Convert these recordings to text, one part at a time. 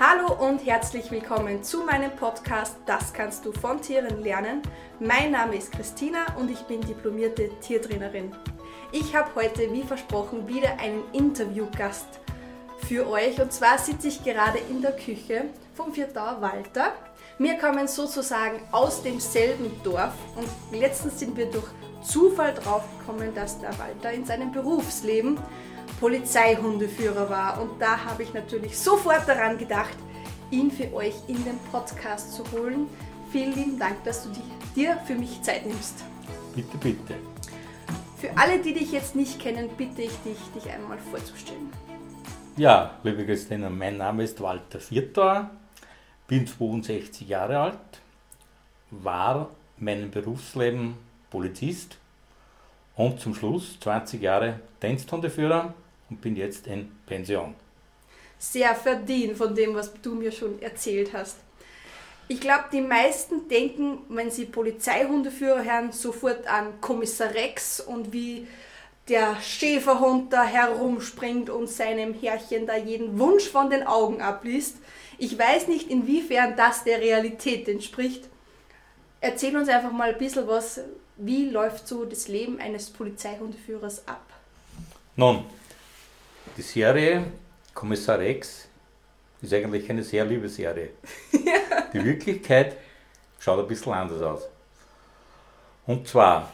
Hallo und herzlich willkommen zu meinem Podcast Das kannst du von Tieren lernen. Mein Name ist Christina und ich bin diplomierte Tiertrainerin. Ich habe heute, wie versprochen, wieder einen Interviewgast für euch. Und zwar sitze ich gerade in der Küche vom Viertauer Walter. Wir kommen sozusagen aus demselben Dorf und letztens sind wir durch Zufall drauf gekommen, dass der Walter in seinem Berufsleben Polizeihundeführer war. Und da habe ich natürlich sofort daran gedacht, ihn für euch in den Podcast zu holen. Vielen lieben Dank, dass du dir für mich Zeit nimmst. Bitte, bitte. Für alle, die dich jetzt nicht kennen, bitte ich dich, dich einmal vorzustellen. Ja, liebe Christina, mein Name ist Walter Viertor, bin 62 Jahre alt, war meinem Berufsleben Polizist und zum Schluss 20 Jahre Diensthundeführer und bin jetzt in Pension. Sehr verdient von dem, was du mir schon erzählt hast. Ich glaube, die meisten denken, wenn sie Polizeihundeführer hören, sofort an Kommissar Rex und wie der Schäferhund da herumspringt und seinem Herrchen da jeden Wunsch von den Augen abliest. Ich weiß nicht, inwiefern das der Realität entspricht. Erzähl uns einfach mal ein bisschen was, wie läuft so das Leben eines Polizeihundeführers ab? Nun, die Serie Kommissar Rex ist eigentlich eine sehr liebe Serie. ja. Die Wirklichkeit schaut ein bisschen anders aus. Und zwar,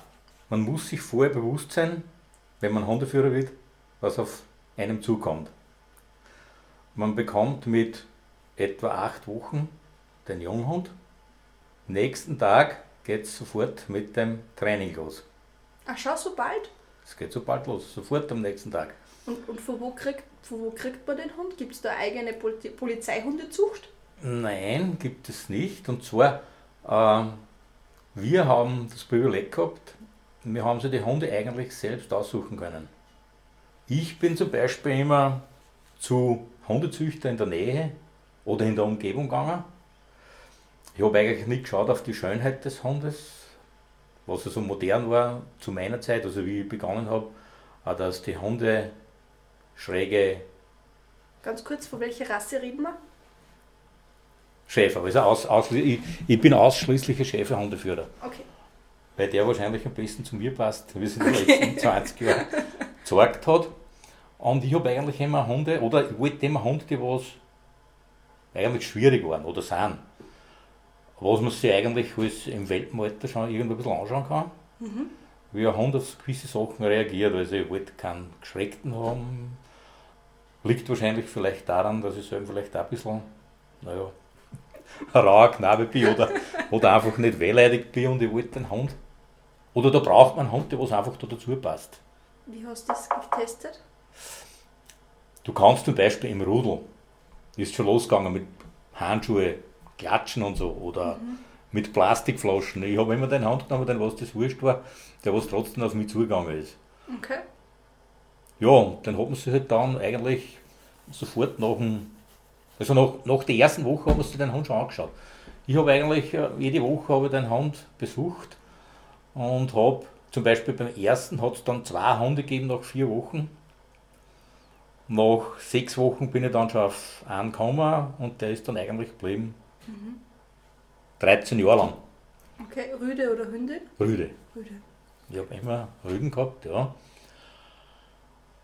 man muss sich vorher bewusst sein, wenn man Hundeführer wird, was auf einem zukommt. Man bekommt mit etwa acht Wochen den Junghund. Nächsten Tag geht es sofort mit dem Training los. Ach, schau, so bald? Es geht so bald los, sofort am nächsten Tag. Und, und von, wo kriegt, von wo kriegt man den Hund? Gibt es da eigene Polizeihundezucht? Nein, gibt es nicht. Und zwar, äh, wir haben das Privileg gehabt, wir haben sie die Hunde eigentlich selbst aussuchen können. Ich bin zum Beispiel immer zu Hundezüchter in der Nähe oder in der Umgebung gegangen. Ich habe eigentlich nicht geschaut auf die Schönheit des Hundes, was so modern war zu meiner Zeit, also wie ich begonnen habe, dass die Hunde schräge. Ganz kurz, von welcher Rasse reden wir? Schäfer. Also aus, aus, ich, ich, bin ausschließlicher Schäferhundeführer. Okay. Weil der wahrscheinlich am besten zu mir passt, wie es in den letzten 20 Jahren gezeigt hat. Und ich habe eigentlich immer Hunde, oder ich wollte immer Hunde, die was eigentlich schwierig waren oder sind. Was man sich eigentlich alles im Welpenalter schon irgendwo ein bisschen anschauen kann. Mhm. Wie ein Hund auf gewisse Sachen reagiert. Also ich wollte keinen Geschreckten haben, Liegt wahrscheinlich vielleicht daran, dass ich selber vielleicht auch ein bisschen, naja, ein rauer Knabe bin oder, oder einfach nicht wehleidig bin und ich wollte den Hund. Oder da braucht man einen Hund, der was einfach da dazu passt. Wie hast du das getestet? Du kannst zum Beispiel im Rudel, ist schon losgegangen mit Handschuhe, Klatschen und so oder mhm. mit Plastikflaschen. Ich habe immer den Hund genommen, den was das wurscht war, der was trotzdem auf mich zugegangen ist. Okay ja, dann hat man sich halt dann eigentlich sofort nach dem, also nach, nach der ersten Woche haben sich den Hund schon angeschaut. Ich habe eigentlich äh, jede Woche habe den Hund besucht und habe zum Beispiel beim ersten hat es dann zwei Hunde gegeben nach vier Wochen. Nach sechs Wochen bin ich dann schon auf einen gekommen und der ist dann eigentlich geblieben. Mhm. 13 Jahre lang. Okay, Rüde oder Hündin? Rüde. Rüde. Ich habe immer Rüden gehabt, ja.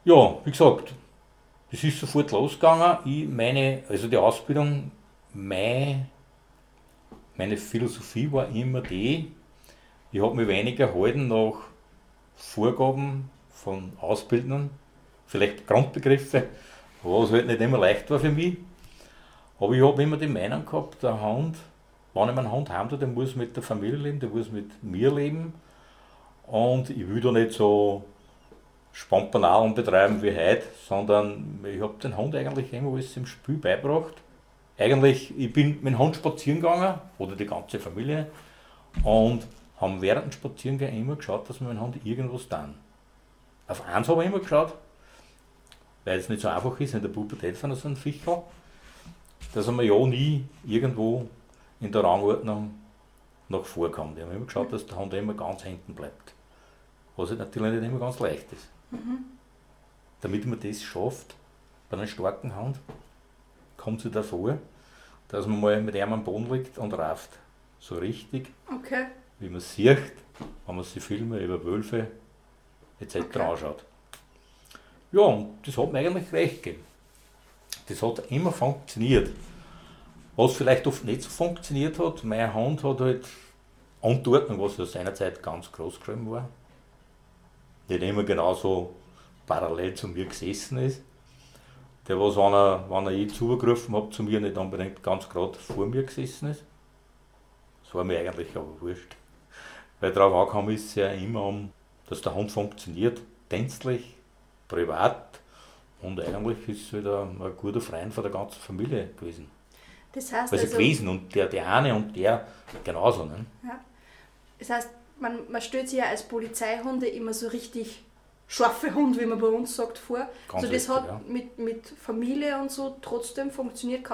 Ja, wie gesagt, das ist sofort losgegangen. Ich meine, also die Ausbildung, meine, meine Philosophie war immer die, ich habe mich weniger gehalten nach Vorgaben von Ausbildern, vielleicht Grundbegriffe, was halt nicht immer leicht war für mich. Aber ich habe immer die Meinung gehabt, der Hund, wenn ich meinen Hund haben der muss mit der Familie leben, der muss mit mir leben. Und ich will da nicht so Spampanalen betreiben wie heute, sondern ich habe den Hund eigentlich alles im Spiel beigebracht. Eigentlich, ich bin mit dem Hund spazieren gegangen, oder die ganze Familie, und haben während dem Spazierengehen immer geschaut, dass wir mit dem Hund irgendwas tun. Auf eins habe ich immer geschaut, weil es nicht so einfach ist, in der Pubertät von so einem Fichel, dass man ja nie irgendwo in der Rangordnung nach vorkommt. Ich habe immer geschaut, dass der Hund immer ganz hinten bleibt. Was natürlich nicht immer ganz leicht ist. Mhm. Damit man das schafft, bei einem starken Hund, kommt sich das vor, dass man mal mit einem am Boden liegt und rauft. So richtig, Okay. wie man sieht, wenn man sich Filme über Wölfe etc. Okay. anschaut. Ja, und das hat mir eigentlich recht gegeben. Das hat immer funktioniert. Was vielleicht oft nicht so funktioniert hat, mein Hund hat halt Anordnung, was ja seinerzeit ganz groß geschrieben war, nicht immer genauso parallel zu mir gesessen ist. Der, was, wenn er, wenn er je zugerufen hat, zu mir nicht unbedingt ganz gerade vor mir gesessen ist. Das war mir eigentlich aber wurscht. Weil darauf angekommen ist es ja immer um, dass der Hund funktioniert, dienstlich, privat und eigentlich ist es halt ein, ein guter Freund von der ganzen Familie gewesen. Das heißt, Also, also, gewesen und der, der eine und der genauso. Ne? ja. das heißt man, man stellt sich ja als Polizeihunde immer so richtig scharfe Hund, wie man bei uns sagt, vor. Ganz also das richtig, hat ja. mit, mit Familie und so trotzdem funktioniert.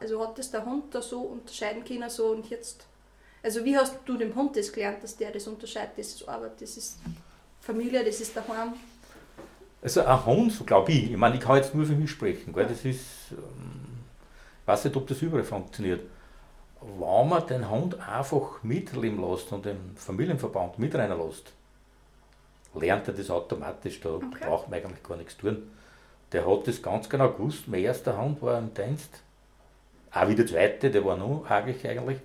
Also hat das der Hund da so unterscheiden können, so und jetzt. Also wie hast du dem Hund das gelernt, dass der das unterscheidet? Das ist Arbeit, das ist Familie, das ist daheim. Also ein Hund, so glaube ich, ich meine, ich kann jetzt nur für mich sprechen, gell? das ist, ähm, ich weiß nicht, ob das überall funktioniert. Wenn man den Hund einfach mitleben lässt und den Familienverband mit reinlässt, lernt er das automatisch, da Okay. braucht man eigentlich gar nichts tun. Der hat das ganz genau gewusst, mein erster Hund war im Dienst, auch wie der zweite, der war noch hagig eigentlich,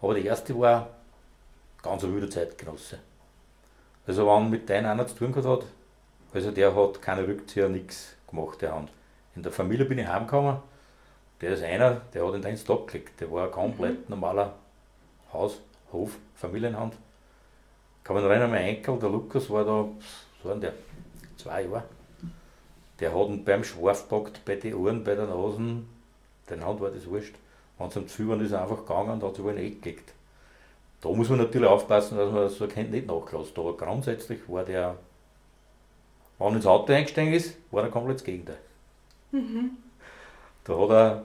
aber der erste war ganz ein wilder Zeitgenosse. Also wenn mit deinem einer zu tun gehabt hat, also der hat keine Rückzieher, nichts gemacht, der Hand. In der Familie bin ich heimgekommen, der ist einer, der hat den Dienst abgelegt. Der war ein komplett normaler Haus-, Hof-, Familienhand. Kann man erinnern, mein Enkel, der Lukas, war da, so war der, zwei Jahre. Der hat ihn beim Schwarf gepackt, bei den Ohren, bei den Nasen. Den Hand war das wurscht. Wenn es ihm zu viel war, ist er einfach gegangen und hat sich wohl in Ecke gelegt. Da muss man natürlich aufpassen, dass man so Kind nicht nachlässt. Aber grundsätzlich war der, wenn er ins Auto eingestiegen ist, war er komplett das Gegenteil. Da hat er,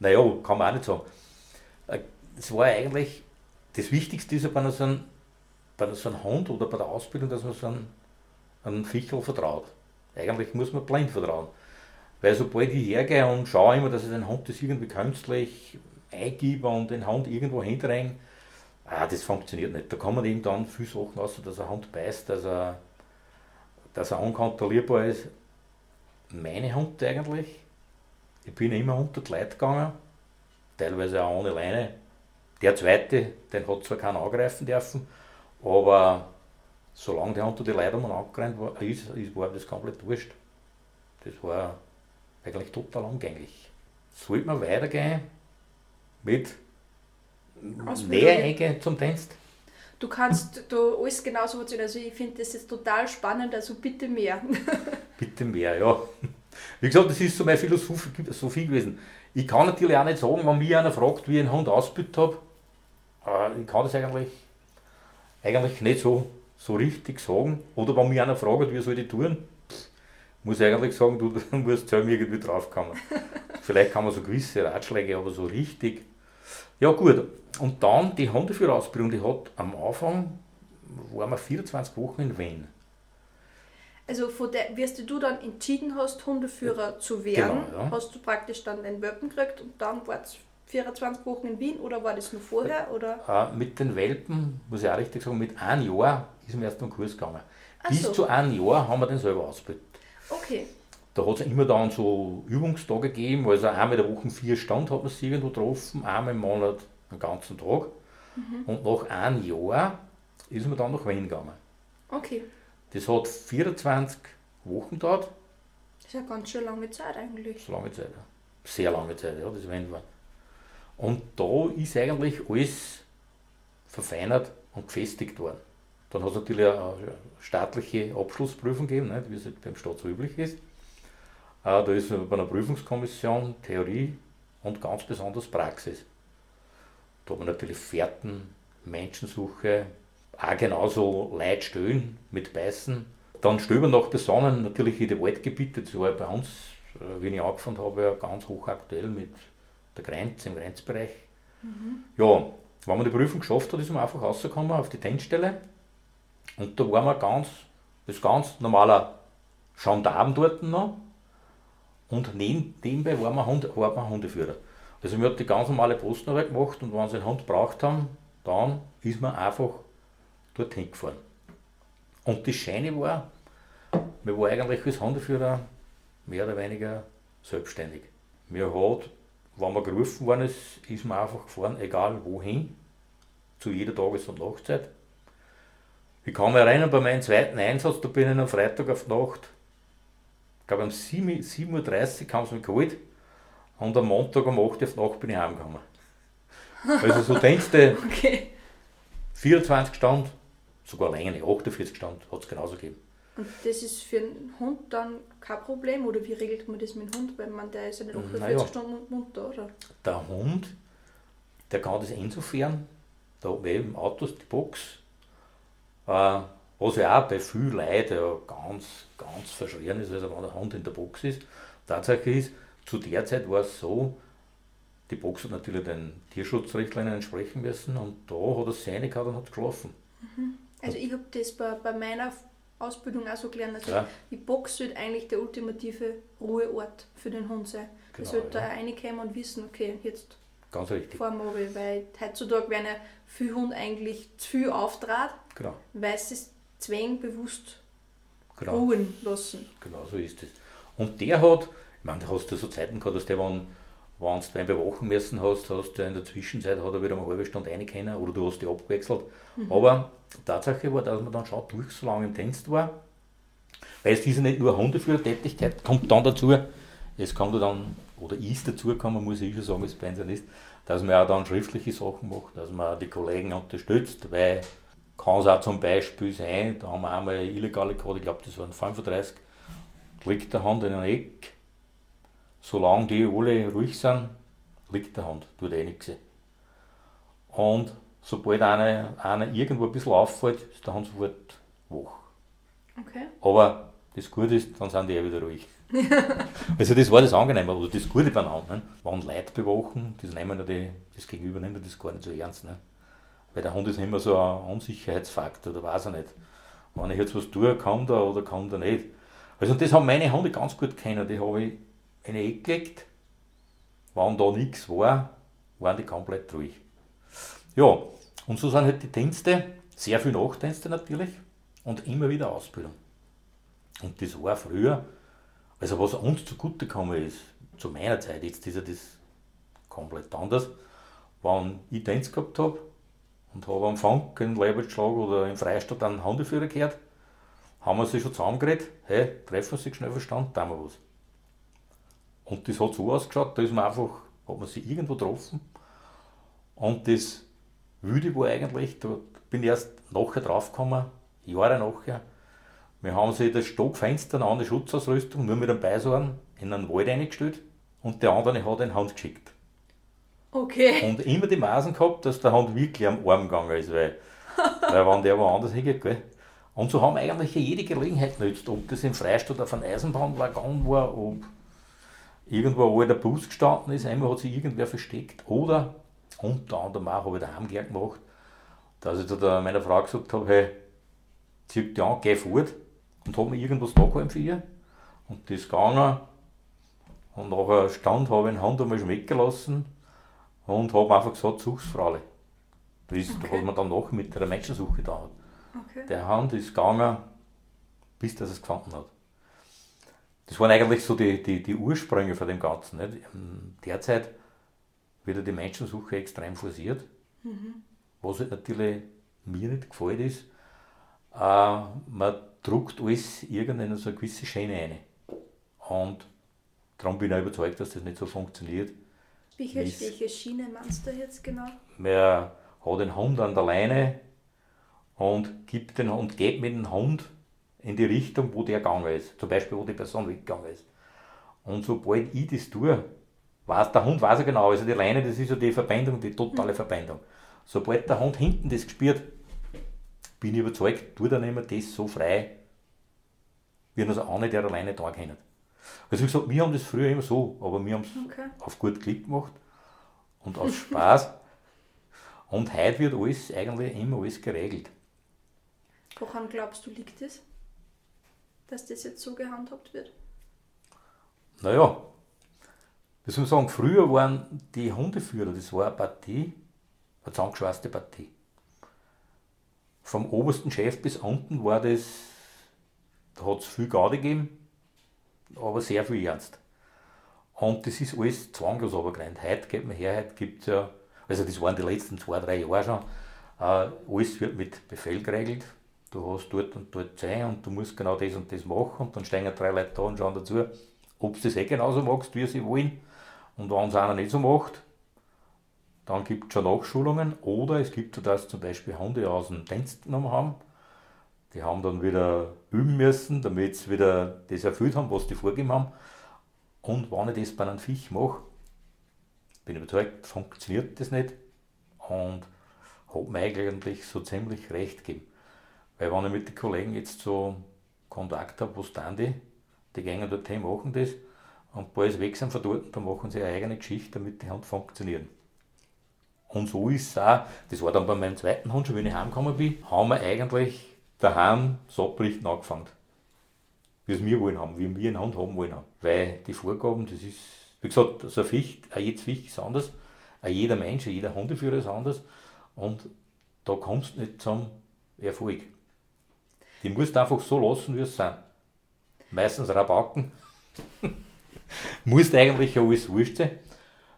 naja, kann man auch nicht sagen. Äh, Es war eigentlich, das Wichtigste ist ja bei so einem, bei so einem Hund oder bei der Ausbildung, dass man so einen, einen Fichel vertraut. Eigentlich muss man blind vertrauen. Weil sobald ich hergehe und schaue immer, dass ich den Hund das irgendwie künstlich eingebe und den Hund irgendwo hindränge, ah, das funktioniert nicht. Da kann man eben dann viel Sachen aus, dass ein Hund beißt, dass er, dass er unkontrollierbar ist. Meine Hunde eigentlich, ich bin immer unter die Leute gegangen, teilweise auch ohne Leine. Der zweite, den hat zwar keiner angreifen dürfen, aber solange der unter die Leute angerannt war, ist, ist, war das komplett wurscht. Das war eigentlich total umgänglich. Sollte man weitergehen mit. Nähe eingehen zum Dienst? Du kannst da alles genauso erzählen. Also ich finde das jetzt total spannend, also bitte mehr. Bitte mehr, ja. Wie gesagt, das ist so meine Philosophie gewesen. Ich kann natürlich auch nicht sagen, wenn mich einer fragt, wie ich einen Hund ausgebildet habe, äh, ich kann das eigentlich, eigentlich nicht so, so richtig sagen. Oder wenn mich einer fragt, wie soll ich tun, muss ich eigentlich sagen, du, du musst selber irgendwie draufkommen. Vielleicht kann man so gewisse Ratschläge, aber so richtig. Ja gut, und dann die Hundeführerausbildung, die hat am Anfang, waren wir 24 Wochen in Wien. Also von der, wie du dann entschieden hast, Hundeführer zu werden, Genau, ja. hast du praktisch dann den Welpen gekriegt und dann war es 24 Wochen in Wien oder war das nur vorher? Oder? Äh, mit den Welpen, muss ich auch richtig sagen, mit einem Jahr ist mir erst einen Kurs gegangen. Ach Bis so. zu einem Jahr haben wir den selber ausgebildet. Okay. Da hat es immer dann so Übungstage gegeben, also einmal in der Woche vier Stunden hat man sich irgendwo getroffen, einmal im Monat einen ganzen Tag. Mhm. Und nach einem Jahr ist man dann nach Wien gegangen. Okay. Das hat 24 Wochen gedauert, Das ist ja ganz schön lange Zeit eigentlich. so lange Zeit, ja. sehr lange Zeit, ja, das Wien war. Und da ist eigentlich alles verfeinert und gefestigt worden. Dann hat es natürlich eine staatliche Abschlussprüfung gegeben, nicht, wie es halt beim Staat so üblich ist. Äh, Da ist bei einer Prüfungskommission Theorie und ganz besonders Praxis. Da hat man natürlich Fährten, Menschensuche, auch genauso Leitstellen mit Beißen. Dann Stöbern nach Besonnen, natürlich in die Waldgebiete, das war bei uns, äh, wie ich angefangen habe, ja ganz hochaktuell mit der Grenze, im Grenzbereich. Ja, wenn man die Prüfung geschafft hat, ist man einfach rausgekommen auf die Tentstelle. Und da waren wir ganz, das ganz normaler Gendarm dort noch. Und nebenbei waren wir, Hund, waren wir Hundeführer. Also wir haben die ganz normale Postenarbeit gemacht und wenn sie einen Hund braucht haben, dann ist man einfach dorthin gefahren. Und das Scheine war, wir waren eigentlich als Hundeführer mehr oder weniger selbstständig. Mir hat, wenn man gerufen worden ist, ist man einfach gefahren, egal wohin, zu jeder Tages- und Nachtzeit. Ich kann mich erinnern, bei meinem zweiten Einsatz, da bin ich am Freitag auf Nacht, ich glaube um 7.30 Uhr haben sie mich geholt und am Montag um 8 Uhr auf Nacht bin ich heimgekommen. Also so Dienste, okay. 24 Stunden, sogar länger, 48 Stunden hat es genauso gegeben. Und das ist für einen Hund dann kein Problem oder wie regelt man das mit dem Hund? Weil man, der ist ja nicht 48 naja, Stunden munter, oder? Der Hund, der kann das insofern, da im Autos die Box, äh, was ja auch bei vielen Leuten ja ganz, ganz verschrien ist, also wenn der Hund in der Box ist. Tatsache ist, zu der Zeit war es so, die Box hat natürlich den Tierschutzrichtlinien entsprechen müssen und da hat er seine gehabt und hat geschlafen. Mhm. Also ich habe das bei, bei meiner Ausbildung auch so gelernt. Also ja. die Box sollte eigentlich der ultimative Ruheort für den Hund sein. Genau, er sollte ja. da reinkommen und wissen, okay, jetzt Ganz richtig. fahren wir weil heutzutage werden ja viele Hunde eigentlich zu viel auftrat, genau. weil sie es zwängen bewusst genau. ruhen lassen. Genau, so ist es. Und der hat, ich meine, da hast du so Zeiten gehabt, dass der, wenn, wenn du einen bewachen müssen hast, hast du in der Zwischenzeit hat er wieder eine halbe Stunde rein oder du hast die abgewechselt. Mhm. Aber Tatsache war, dass man dann schon durch so lange im Dienst war, weil es ist ja nicht nur Hundeführertätigkeit, kommt dann dazu, es kommt dann, oder ist dazu gekommen, muss ich schon sagen, als Pensionist, dass man auch dann schriftliche Sachen macht, dass man die Kollegen unterstützt, weil kann es auch zum Beispiel sein, da haben wir einmal eine illegale gehabt, ich glaube das waren 35, liegt der Hand in einem Eck, solange die alle ruhig sind, liegt der Hand, tut eh nichts. Und sobald einer, einer irgendwo ein bisschen auffällt, ist der Hund sofort wach. Okay. Aber das Gute ist, dann sind die eh wieder ruhig. also das war das Angenehme, oder das Gute beim anderen. Ne? Wenn Leute bewachen, das nehmen die, das Gegenüber nimmt das gar nicht so ernst. Ne? Weil der Hund ist immer so ein Unsicherheitsfaktor, da weiß er nicht. Wenn ich jetzt was tue, kann der oder kann der nicht. Also das haben meine Hunde ganz gut kennen, die habe ich eine Ecke gelegt. Wenn da nichts war, waren die komplett ruhig. Ja, und so sind halt die Dienste, sehr viel Nachtdienste natürlich und immer wieder Ausbildung. Und das war früher, also was uns zugute gekommen ist, zu meiner Zeit, jetzt ist ja das komplett anders, wenn ich Dienst gehabt habe und habe am Funk in Leibertschlag oder im Freistaat einen Hundeführer gehört, haben wir sich schon zusammengeredet, hey, treffen wir sich schnell verstanden, tun wir was. Und das hat so ausgeschaut, da ist man einfach, hat man sich irgendwo getroffen und das Wüde war eigentlich, da bin ich erst nachher draufgekommen, Jahre nachher, wir haben sich das Stockfenster an die Schutzausrüstung nur mit einem Beisorn in einen Wald eingestellt und der andere hat den Hund geschickt. Okay. Und immer die Maßen gehabt, dass der Hund wirklich am Arm gegangen ist, weil, weil wenn der woanders hingeht, gell. Und so haben eigentlich jede Gelegenheit genutzt, ob das im Freistaat auf einem Eisenbahnwaggon war, ob irgendwo wo der Bus gestanden ist, einmal hat sich irgendwer versteckt oder unter anderem auch habe ich daheim gern gemacht, dass ich da meiner Frau gesagt habe, hey, zieh dich an, geh fort und habe mir irgendwas da für ihr. Und das gegangen und nachher stand, habe ich den Hand einmal schmecken lassen und habe einfach gesagt, such's Frau. Das ist, okay. was man dann noch mit der Menschensuche da hat. Okay. Der Hand ist gegangen, bis dass es gefunden hat. Das waren eigentlich so die, die, die Ursprünge von dem Ganzen. Nicht? Derzeit wird die Menschensuche extrem forciert. Mhm. Was halt natürlich mir nicht gefällt ist, äh, man druckt alles irgendeine so eine gewisse Schiene rein. Und darum bin ich überzeugt, dass das nicht so funktioniert. Welche, welche Schiene meinst du jetzt genau? Man hat den Hund an der Leine und gibt den und geht mit dem Hund in die Richtung, wo der gegangen ist. Zum Beispiel, wo die Person weggegangen ist. Und sobald ich das tue, weiß, der Hund weiß ja genau, also die Leine, das ist ja die Verbindung, die totale mhm. Verbindung. Sobald der Hund hinten das gespürt, bin ich überzeugt, tut er nicht mehr das so frei, wie er es auch nicht der alleine da kennt. Also wie gesagt, wir haben das früher immer so, aber wir haben es okay. auf gut Klick gemacht und aus Spaß. und heute wird alles eigentlich immer alles geregelt. Woran glaubst du, liegt es, dass das jetzt so gehandhabt wird? naja, wie soll sagen, früher waren die Hundeführer, das war eine Partie, eine zusammengeschweißte Partie. Vom obersten Chef bis unten war das, da hat es viel Garde gegeben, aber sehr viel Ernst. Und das ist alles zwanglos runtergerannt. Heute geht man her, heute gibt es ja, also das waren die letzten zwei, drei Jahre schon, äh, alles wird mit Befehl geregelt. Du hast dort und dort sein und du musst genau das und das machen und dann stehen drei Leute da und schauen dazu, ob du das eh genauso machst, wie sie wollen. Und wenn es einer nicht so macht, dann gibt es schon Nachschulungen oder es gibt so, dass zum Beispiel Hunde aus dem Dienst genommen haben. Die haben dann wieder üben müssen, damit sie wieder das erfüllt haben, was die vorgegeben haben. Und wenn ich das bei einem Viech mache, bin ich überzeugt, funktioniert das nicht. Und habe mir eigentlich so ziemlich recht gegeben. Weil wenn ich mit den Kollegen jetzt so Kontakt habe, was dann die, die gehen dorthin, machen das und bald weg sind von dort, dann machen sie eine eigene Geschichte, damit die Hand funktionieren. Und so ist es auch, das war dann bei meinem zweiten Hund, schon wenn ich heimgekommen bin, haben wir eigentlich daheim Sabberichten angefangen. Wie es wir wollen haben, wie wir einen Hund haben wollen haben. Weil die Vorgaben, das ist, wie gesagt, so ein Ficht, jedes Ficht ist anders, jeder Mensch, jeder Hundeführer ist anders und da kommst du nicht zum Erfolg. Die musst du einfach so lassen, wie es sind. Meistens Rabacken. musst eigentlich alles wurscht sein,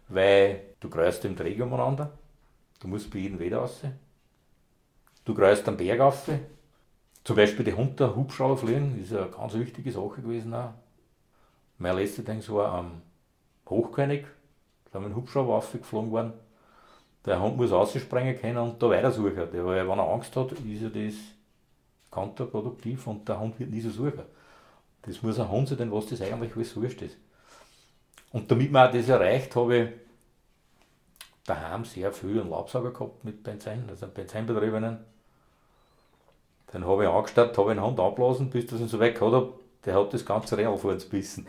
weil du kreist im Träger umeinander. Du musst bei jedem Wetter raus. Du kreist am Berg rauf. Zum Beispiel die Hunter Hubschrauber fliegen, ist eine ganz wichtige Sache gewesen auch. Mein letzter Ding war am Hochkönig, da haben wir Hubschrauber aufgeflogen worden. Der Hund muss rausspringen können und da weiter suchen. Weil wenn er Angst hat, ist er das kontraproduktiv und der Hund wird nie so suchen. Das muss ein Hund sein, was das eigentlich alles wurscht ist. Und damit man auch das erreicht, habe ich daheim sehr viel einen Laubsauger gehabt mit Benzin, also einen Benzinbetriebenen. Den habe ich angestattet, habe einen Hund ablassen, bis das ihn so weit hat, der hat das ganze Real vor uns gebissen.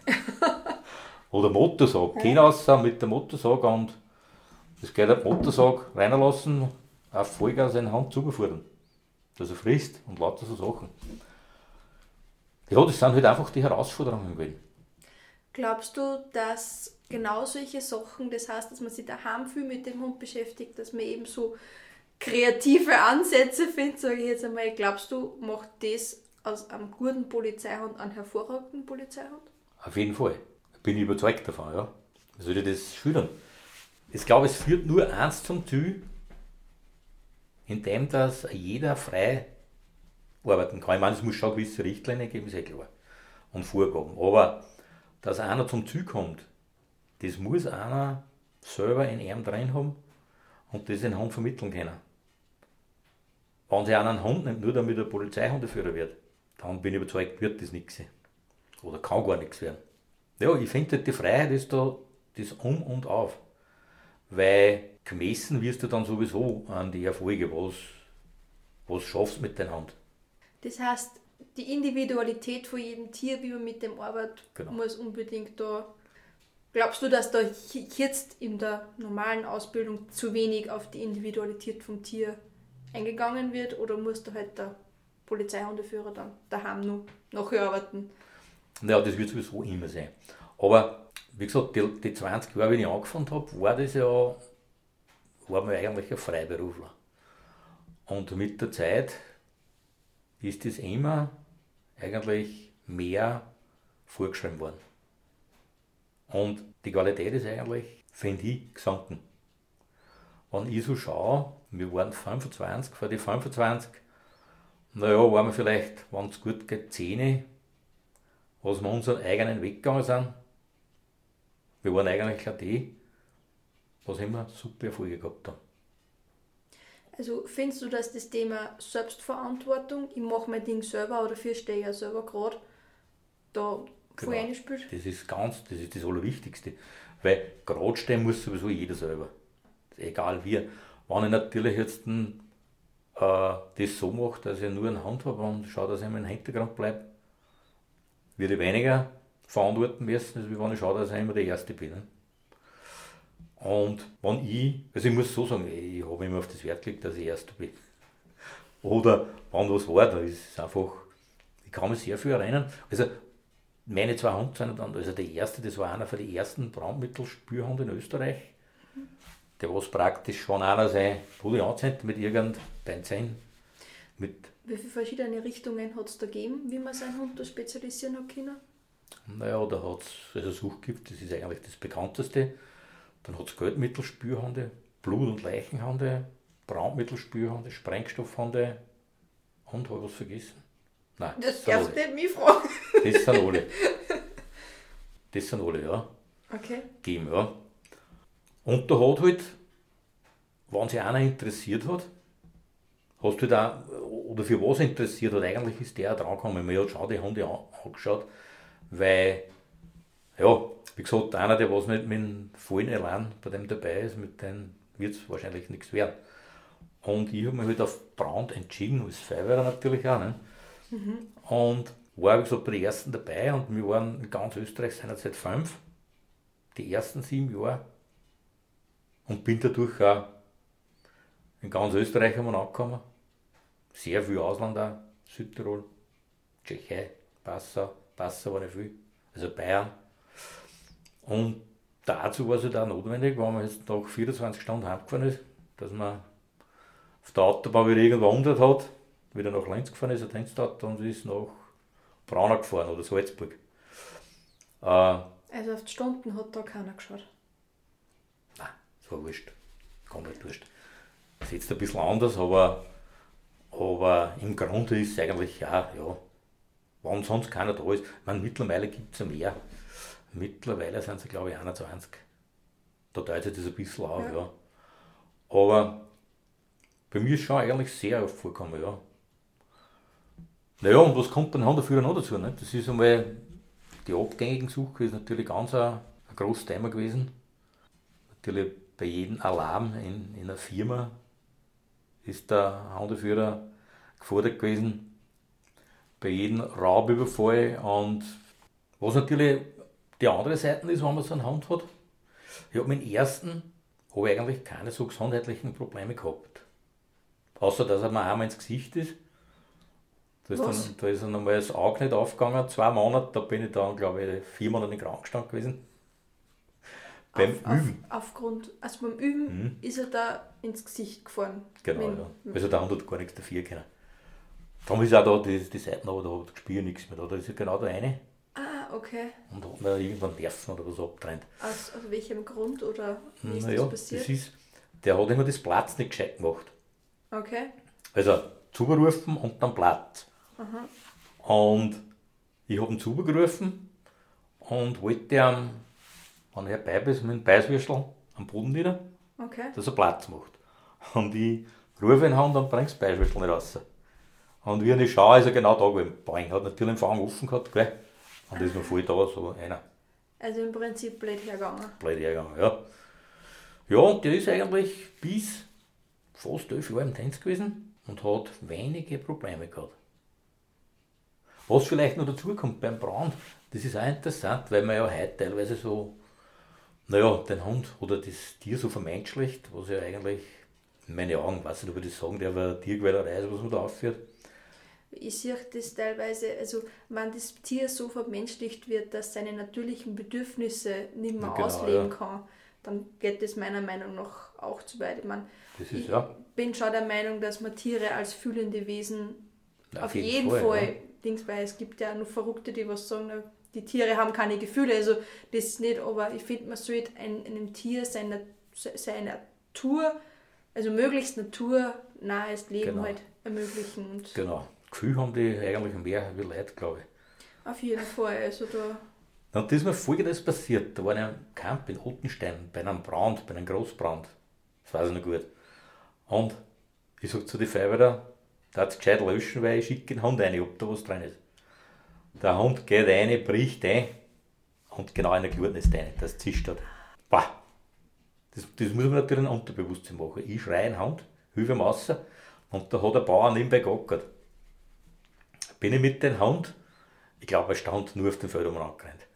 Oder Motorsag, ja. gehen mit der Motorsag und das geht auf Motorsag reinlassen, auf Vollgas eine Hand zugefahren. Dass er frisst und lauter so Sachen. Ja, das sind halt einfach die Herausforderungen gewesen. Glaubst du, dass genau solche Sachen, das heißt, dass man sich daheim viel mit dem Hund beschäftigt, dass man eben so kreative Ansätze findet, sage ich jetzt einmal, glaubst du, macht das aus einem guten Polizeihund einen hervorragenden Polizeihund? Auf jeden Fall. Bin ich überzeugt davon, ja. Wie soll ich das schildern? Ich glaube, es führt nur eins zum Ziel, indem dass jeder frei arbeiten kann. Ich meine, es muss schon gewisse Richtlinien geben, ist ja klar. Und Vorgaben. Aber dass einer zum Ziel kommt, das muss einer selber in ihm drin haben und das in Hund vermitteln können. Wenn sie einen Hund nimmt, nur damit er Polizeihundeführer wird, dann bin ich überzeugt, wird das nichts. Oder kann gar nichts werden. Ja, ich finde, die Freiheit ist da das Um und Auf weil gemessen wirst du dann sowieso an die Erfolge, was, was schaffst du mit deiner Hand. Das heißt, die Individualität von jedem Tier, wie man mit dem arbeitet, genau. muss unbedingt da. Glaubst du, dass da jetzt in der normalen Ausbildung zu wenig auf die Individualität vom Tier eingegangen wird oder muss da halt der Polizeihundeführer dann daheim noch nacharbeiten? Naja, das wird sowieso immer sein. Aber wie gesagt, die, die 20 Jahre, wenn ich angefangen habe, war das ja, war man eigentlich ein Freiberufler. Und mit der Zeit ist das immer eigentlich mehr vorgeschrieben worden. Und die Qualität ist eigentlich, finde ich, gesunken. Wenn ich so schaue, wir waren 25, vor die 25, naja, waren wir vielleicht, wenn es gut geht, 10, was wir unseren eigenen Weg gegangen sind. Wir waren eigentlich klar die, was immer super Erfolge gehabt haben. Also findest du, dass das Thema Selbstverantwortung, ich mache mein Ding selber oder dafür stehe ich ja selber gerade, da voll genau. einspielt? Das ist ganz, das ist das Allerwichtigste. Weil gerade stehen muss sowieso jeder selber. Egal wie. Wenn ich natürlich jetzt ein, äh, das so mache, dass ich nur eine Hand habe und schaue, dass ich im Hintergrund bleibe, würde ich weniger verantworten müssen, als wenn ich schaue, dass ich immer der Erste bin. Ne? Und wenn ich, also ich muss so sagen, ich habe immer auf das Wert gelegt, dass ich Erster bin. Oder wenn was war, da ist es einfach, ich kann mich sehr viel erinnern. Also meine zwei Hunde sind dann, also der erste, das war einer von den ersten Brandmittelspürhunde in Österreich. Der was praktisch schon einer sein Pulli anzieht mit irgendeinem Benzin. Mit Wie viele verschiedene Richtungen hat es da gegeben, wie man seinen Hund da spezialisieren hat können? Naja, da hat es also Suchgift, das ist eigentlich das bekannteste. Dann hat es Geldmittelspürhunde, Blut- und Leichenhunde, Brandmittelspürhunde, Sprengstoffhunde und habe ich was vergessen? Nein, das darfst du nicht mich fragen. Das sind alle. Das sind alle, ja. Okay. Geben, ja. Und da hat halt, wenn sich einer interessiert hat, hast du da, oder für was interessiert hat, eigentlich ist der auch dran gekommen. Man hat schon die Hunde angeschaut, weil, ja, wie gesagt, einer, der was nicht mit dem vollen Elan bei dem dabei ist, mit dem wird es wahrscheinlich nichts werden. Und ich habe mich halt auf Brand entschieden, als Feuerwehr natürlich auch. Ne? Mhm. Und war, wie gesagt, bei den ersten dabei und wir waren in ganz Österreich seit fünf, die ersten sieben Jahre. Und bin dadurch auch in ganz Österreich einmal angekommen. Sehr viel Ausland auch, Südtirol, Tschechei, Passau, Passau war nicht viel, also Bayern. Und dazu war es halt auch notwendig, wenn man jetzt nach 24 Stunden heimgefahren ist, dass man auf der Autobahn wieder irgendwo umgedreht hat, wieder nach Linz gefahren ist, Dienstag, und ist nach Braunau gefahren oder Salzburg. Äh, also auf die Stunden hat da keiner geschaut? Nein, das war wurscht. Komplett wurscht. Das ist jetzt ein bisschen anders, aber, aber im Grunde ist es eigentlich, ja, ja, wenn sonst keiner da ist. Ich meine, mittlerweile gibt es ja mehr. Mittlerweile sind sie, glaube ich, 21. Da sich das ein bisschen auf, ja. ja. Aber bei mir ist schon eigentlich sehr oft vorgekommen, ja. Naja, und was kommt dann dafür noch dazu? Ne? Das ist einmal die abgängigen Suche, ist natürlich ganz ein, ein großes Thema gewesen. Natürlich bei jedem Alarm in, in einer Firma ist der Hundeführer gefordert gewesen. Bei jedem Raubüberfall und was natürlich die andere Seite ist, wenn man so einen Hund hat. Ich habe mit dem ersten habe ich eigentlich keine so gesundheitlichen Probleme gehabt. Außer dass er mir einmal ins Gesicht ist. Da ist, dann, da ist dann einmal das Auge nicht aufgegangen, zwei Monate, da bin ich dann, glaube ich, vier Monate im Krankenstand gewesen. Beim auf, Üben. Auf, aufgrund, also beim Üben mhm. ist er da ins Gesicht gefahren. Genau, mit, ja. Also da hat gar nichts dafür können. Darum ist auch da die, die Seiten, aber da hat Gespür nichts mehr. Da, da ist ja genau der eine. Okay. Und hat mir irgendwann Nerven oder was abtrennt. Aus, aus welchem Grund oder wie ist naja, das passiert? Das ist, der hat immer das Platz nicht gescheit gemacht. Okay. Also zugerufen und dann Platz. Aha. Und ich habe ihn zugerufen und wollte ihm, wenn er herbei ist, mit dem Beißwürstel am Boden nieder, okay. dass er Platz macht. Und ich rufe ihn an, dann bringt das Beißwürstel nicht raus. Und wie ich schaue, ist er genau da gewesen. Boing, hat natürlich den Fang offen gehabt, gell? Und ist noch voll da, so einer. Also im Prinzip blöd hergegangen. Blöd hergegangen, ja. Ja, und der ist eigentlich bis fast elf Jahre im Tanz gewesen und hat wenige Probleme gehabt. Was vielleicht noch dazu kommt beim Brand, das ist auch interessant, weil man ja heute teilweise so, naja, den Hund oder das Tier so vermenschlicht, was ja eigentlich in meinen Augen, weiß nicht, ob ich das sagen darf, eine Tierquälerei ist, was man da aufführt. Ich sehe das teilweise, also wenn das Tier so vermenschlicht wird, dass seine natürlichen Bedürfnisse nicht mehr ja, genau, ausleben ja. kann, dann geht das meiner Meinung nach auch zu weit. Ich, meine, ist, ich ja. bin schon der Meinung, dass man Tiere als fühlende Wesen auf, auf jeden, jeden, Fall, Fall Dings, weil es gibt ja nur Verrückte, die was sagen, die Tiere haben keine Gefühle, also das ist nicht, aber ich finde, man sollte ein, einem Tier seine, seine Natur, also möglichst naturnahes Leben genau. halt ermöglichen. Und genau. Gefühl haben die eigentlich mehr wie Leute, glaube ich. Auf jeden Fall, also da... Und das ist mir folgendes passiert, da war ich im Camp in Ottenstein, bei einem Brand, bei einem Großbrand, das weiß ich noch gut. Und ich sage zu den Feuerwehr, da hat es gescheit löschen, weil ich schicke den Hund rein, ob da was drin ist. Der Hund geht rein, bricht ein und genau in der Gluten ist rein, das zischt hat. Bah! Das, das muss man natürlich ein Unterbewusstsein machen. Ich schreie einen Hund, hilfe ihm raus und da hat der Bauer nebenbei geackert. Bin ich mit dem Hund, ich glaube, er stand nur auf dem Feld angerannt.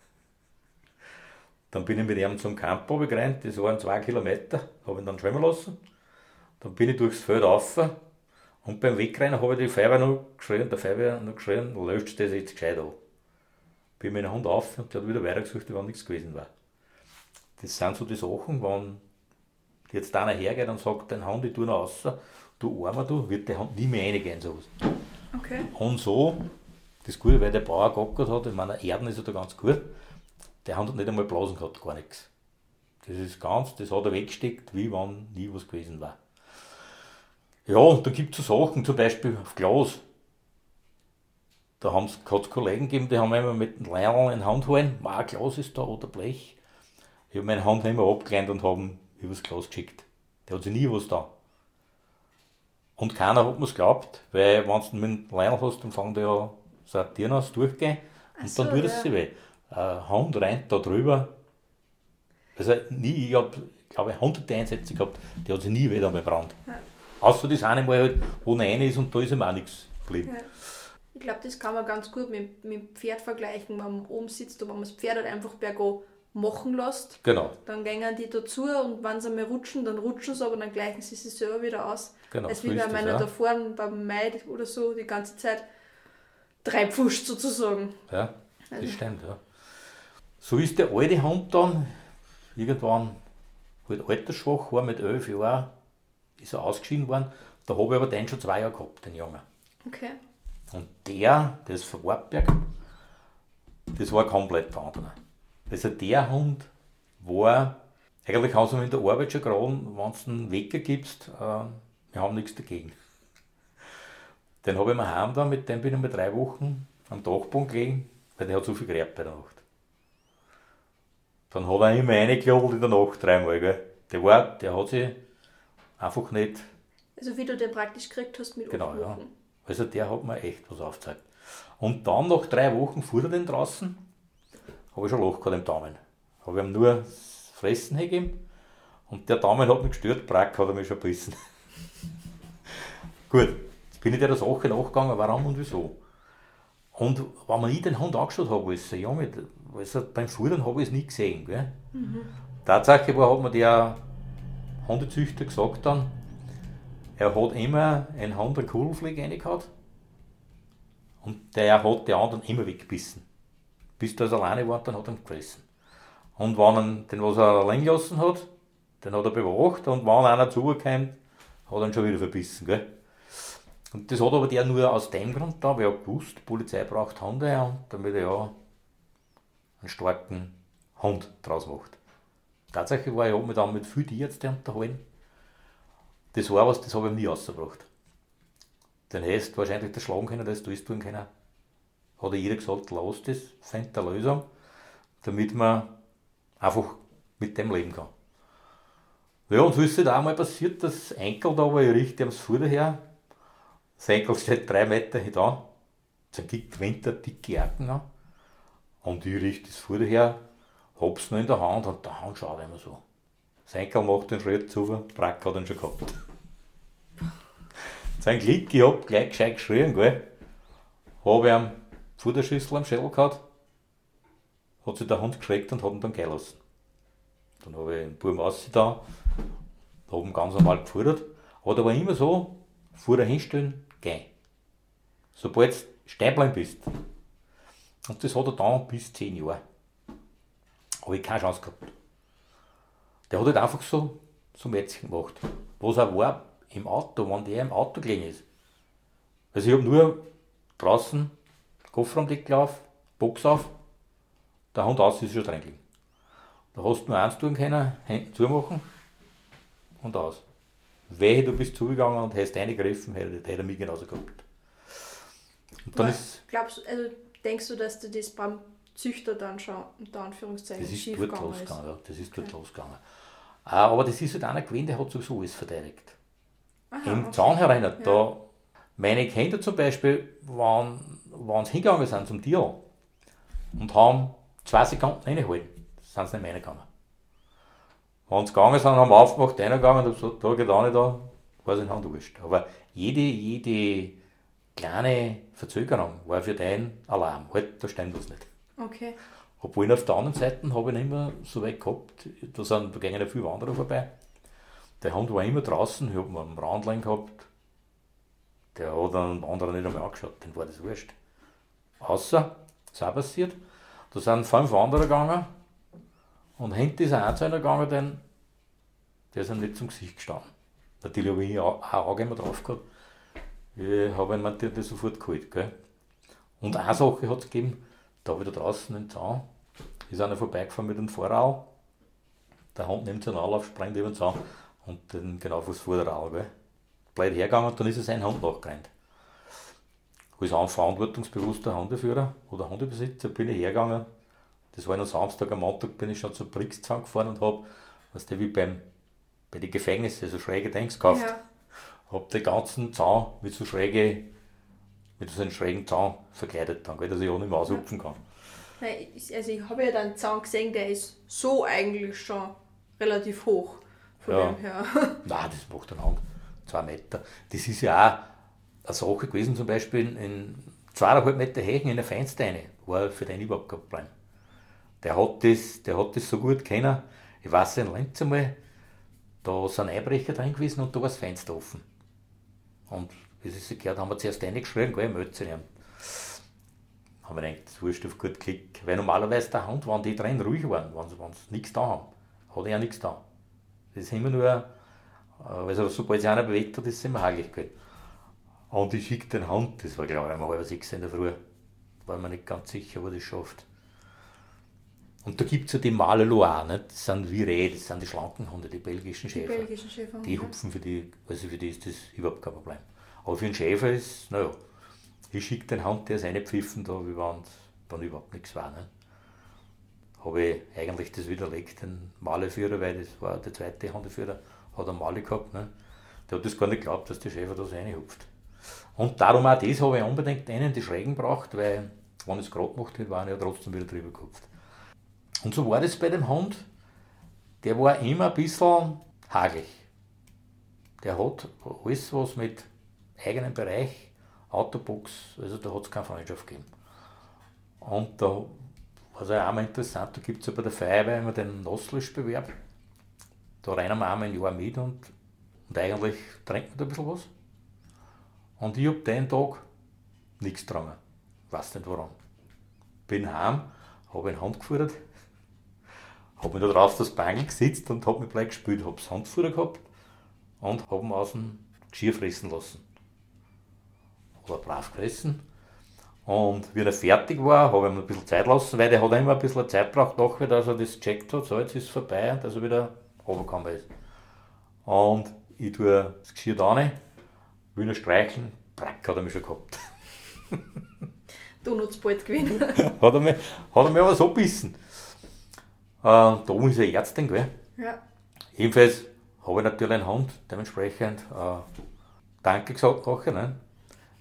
Dann bin ich mit ihm zum Camp gerannt, das waren zwei Kilometer, habe ihn dann schwimmen lassen. Dann bin ich durchs Feld rauf und beim Wegrennen habe ich die Feuerwehr noch geschrien, der Feuerwehr noch geschrien, löscht das jetzt gescheit an. bin mit dem Hund auf und der hat wieder weitergesucht, wenn nichts gewesen war. Das sind so die Sachen, wenn jetzt einer hergeht und sagt, dein Hund, ich tue noch raus, du Armer, du, wird der Hund nie mehr reingehen, sowas. Okay. Und so, das Gute, weil der Bauer gackert hat, in meiner Erden ist er da ganz gut, der hat nicht einmal Blasen gehabt, gar nichts. Das ist ganz, das hat er weggesteckt, wie wenn nie was gewesen war. Ja, und da gibt es so Sachen, zum Beispiel auf Glas. Da hat es Kollegen gegeben, die haben immer mit dem Leinl in Hand gehalten, ein Glas ist da oder Blech. Ich habe meine Hand immer abgelehnt und haben übers Glas geschickt. Der hat sich nie was da. Und keiner hat mir es geglaubt, weil wenn du mit dem Leinl hast, dann fängt er ja so ein Tiernass durchgehen und so, dann tut es ja. sich weh. Ein Hund rennt da drüber. Also nie, ich habe, glaube ich, hunderte Einsätze gehabt, die hat sich nie wieder verbrannt. Ja. Außer das eine Mal halt, wo eine ist und da ist ihm auch nichts geblieben. Ja. Ich glaube, das kann man ganz gut mit, mit dem Pferd vergleichen, wenn man oben sitzt und wenn man das Pferd halt einfach bergo machen lässt. Genau. Dann gehen die dazu und wenn sie mal rutschen, dann rutschen sie, aber dann gleichen sie sich selber wieder aus. Genau. Als wie bei meiner ja. da vorne beim Mai oder so die ganze Zeit treibfuscht sozusagen. Ja, das also. stimmt, ja. So ist der alte Hund dann irgendwann halt altersschwach war mit elf Jahren, ist er ausgeschieden worden. Da habe ich aber den schon zwei Jahre gehabt, den Jungen. Okay. Und der, das von Wartberg, das war komplett andere. Also der Hund war, eigentlich haben sie in der Arbeit schon gerade, wenn du einen Wecker gibst, äh, wir haben nichts dagegen. Den habe ich mir heim dann, mit dem bin ich mal drei Wochen am Dachboden gelegen, weil der hat so viel gerebt bei der Nacht. Dann hat er immer reingeklodelt in der Nacht dreimal, gell. Der war, der hat sich einfach nicht. Also wie du den praktisch gekriegt hast mit Genau, ja. Also der hat mir echt was aufgezeigt. Und dann nach drei Wochen fuhr er den draußen, habe ich schon Loch gehabt im Daumen. Habe ihm nur das Fressen gegeben und der Daumen hat mich gestört, Brack hat er mich schon gebissen. Gut, jetzt bin ich der Sache nachgegangen, warum und wieso. Und wenn man ich den Hund angeschaut habe, als Junge, also beim Fuhren habe ich es nie gesehen. Gell? Mhm. Tatsache war, hat mir der Hundezüchter gesagt dann, er hat immer einen Hund eine Kugelfliege reingehauen und der hat die anderen immer weggebissen. Bis der alleine war, dann hat er ihn gefressen. Und wenn er den, was er allein gelassen hat, den hat er bewacht und wenn einer zugekam, hat er ihn schon wieder verbissen. Gell? Und das hat aber der nur aus dem Grund da, weil er gewusst, die Polizei braucht Hunde, damit er ja einen starken Hund draus macht. Tatsächlich war ich mich dann mit vielen Tierärzten unterhalten. Das war was, das habe ich nie rausgebracht. Den hättest wahrscheinlich das schlagen können, das du tun können. Hat jeder gesagt, lass das, find eine Lösung, damit man einfach mit dem leben kann. Ja, und so ist es auch mal passiert, dass Enkel da war, ich richte am Vorder her, das Enkel steht drei Meter hinter, dann gewinnt er dicke Jacken an. Und ich richte das vor her, hab's noch in der Hand und der Hand schaut immer so. Senkel macht den Schritt zu, Brack hat ihn schon gehabt. Sein Glück, ich hab gleich gescheit geschrien, gell. Hab ihm vor der Schüssel am Schädel gehabt, hat sich der Hund geschreckt und hat ihn dann gehen lassen. Dann habe ich den Buben da, hab ihn ganz normal gefordert, aber immer so, vor der hinstellen, gehen. Sobald du stehen bist, und das hat er dann bis 10 Jahre. Habe ich keine Chance gehabt. Der hat halt einfach so, so Mätzchen gemacht. Was er war im Auto, wenn der im Auto gelegen ist. Also ich habe nur draußen Kofferraumdeckel auf, Box auf, der Hund aus ist schon drin gelegen. Da hast du nur eins tun können, Hände zumachen und aus. Wehe, du bist zugegangen und hast eingegriffen, hätte, hätte er mich genauso gehabt. Und dann ist, glaubst also denkst du, dass du das beim Züchter dann schon unter Anführungszeichen das ist dort losgegangen, ja, das ist dort okay. losgegangen. Ah, aber das ist halt einer gewesen, der hat sowieso alles verteidigt. Aha, Im okay. Zaun herein, ja. da, meine Kinder zum Beispiel, wenn, wenn sie hingegangen sind zum Tier und haben zwei Sekunden reingehalten, sind sie nicht reingegangen. Wenn sie gegangen sind, haben wir aufgemacht, reingegangen und gesagt, da geht auch nicht da, es in Hand wurscht. Aber jede, jede kleine Verzögerung war für den Alarm. Halt, da stimmt was nicht. Okay. Obwohl auf der anderen Seite habe ich nicht mehr so weit gehabt, da, sind, da gehen ja viele Wanderer vorbei. Der Hund war immer draußen, ich habe ihn am Randlein gehabt. Der hat einen Wanderer nicht einmal angeschaut, den war das wurscht. Außer, es ist auch passiert, Da sind fünf andere gegangen und hinten ist auch einer gegangen, den, der ist ihm nicht zum Gesicht gestanden. Natürlich habe ich auch ein Auge immer drauf gehabt. Ich habe ihn natürlich sofort geholt. Gell? Und eine Sache hat es gegeben, da wieder draußen im Zaun, ist einer vorbeigefahren mit einem Vorrau. Der Hund nimmt seinen Anlauf, springt über den Zaun und dann genau vor das Vorderrad. Gell? Bleibt hergegangen und dann ist es ein Hund nachgerannt. Als ein verantwortungsbewusster Hundeführer oder Hundebesitzer bin ich hergegangen. Das war noch Samstag, am Montag bin ich schon zur Brixzaun gefahren und habe, was der wie beim, bei den Gefängnissen so schräge Tanks gekauft. Ja. Habe den ganzen Zaun mit so schräge, mit so einem schrägen Zaun verkleidet, dann, dass ich auch nicht mehr aushupfen kann. Also ich habe ja den Zaun gesehen, der ist so eigentlich schon relativ hoch. Von ja. dem her. Nein, das macht einen Hang. Zwei Meter. Das ist ja auch eine Sache gewesen, zum Beispiel in, in zweieinhalb Meter Hechen in der Feinsteine, war für den überhaupt kein Problem. Der hat das, der hat das so gut kennen. Ich weiß in Lenz einmal, da sind Einbrecher drin gewesen und da war das Fenster offen. Und wie sie sich gehört, haben wir zuerst reingeschrien, gell, sich nicht. Haben wir gedacht, das wurscht auf gut Klick. Weil normalerweise der Hund, wenn die drin ruhig waren, wenn sie, sie nichts da haben, hat er ja nichts da. Das ist immer nur, also sobald sich einer bewegt hat, ist es immer gewesen. Und ich schicke den Hund, das war glaube ich um halb sechs in der Früh, war mir nicht ganz sicher, wo das schafft. Und da gibt es ja die Malalois, nicht? das sind wie Reh, das sind die schlanken Hunde, die belgischen Schäfer. Die belgischen Schäfer. Die hupfen für die, also für die ist das überhaupt kein Problem. Aber für einen Schäfer ist, naja, ich schicke den Hund, der ist reinpfiffen, da, wie wenn dann überhaupt nichts war. Nicht? Habe ich eigentlich das widerlegt, den Maleführer, weil das war der zweite Hundeführer, hat einen Male gehabt. Nicht? Der hat das gar nicht geglaubt, dass der Schäfer da so reinhupft. Und darum auch das habe ich unbedingt einen die Schrägen gebracht, weil, wenn es gerade gemacht hätte, waren ja trotzdem wieder drüber gekupft. Und so war das bei dem Hund. Der war immer ein bisschen hagelig. Der hat alles, was mit eigenem Bereich, Autobox, also da hat es keine Freundschaft gegeben. Und da war es auch einmal interessant, da gibt es ja bei der Feuerwehr immer den Nosslisch-Bewerb. Da rennen wir einmal ein Jahr mit und, und eigentlich trinken wir da ein bisschen was. Und ich habe den Tag nichts getragen. Weiß nicht warum. Bin heim, habe in Hand geführt, habe mich da drauf das Bein gesetzt und habe mich gleich gespielt. Habe das Handfutter gehabt und habe ihn aus dem Geschirr fressen lassen. Oder brav gefressen. Und wie er fertig war, habe ich ihm ein bisschen Zeit lassen, weil der hat immer ein bisschen Zeit gebraucht, nachher, dass er das gecheckt hat, so jetzt ist es vorbei dass er wieder runtergekommen ist. Und ich tue das Geschirr da rein will ihn streicheln, brack, hat er mich schon gehabt. du nutzt bald gewinnen. hat, er mich, hat er mich aber so gebissen. Äh, da oben ist eine Ärztin, gell? Ja. Jedenfalls habe ich natürlich einen Hund, dementsprechend äh, Danke gesagt nachher. Ne?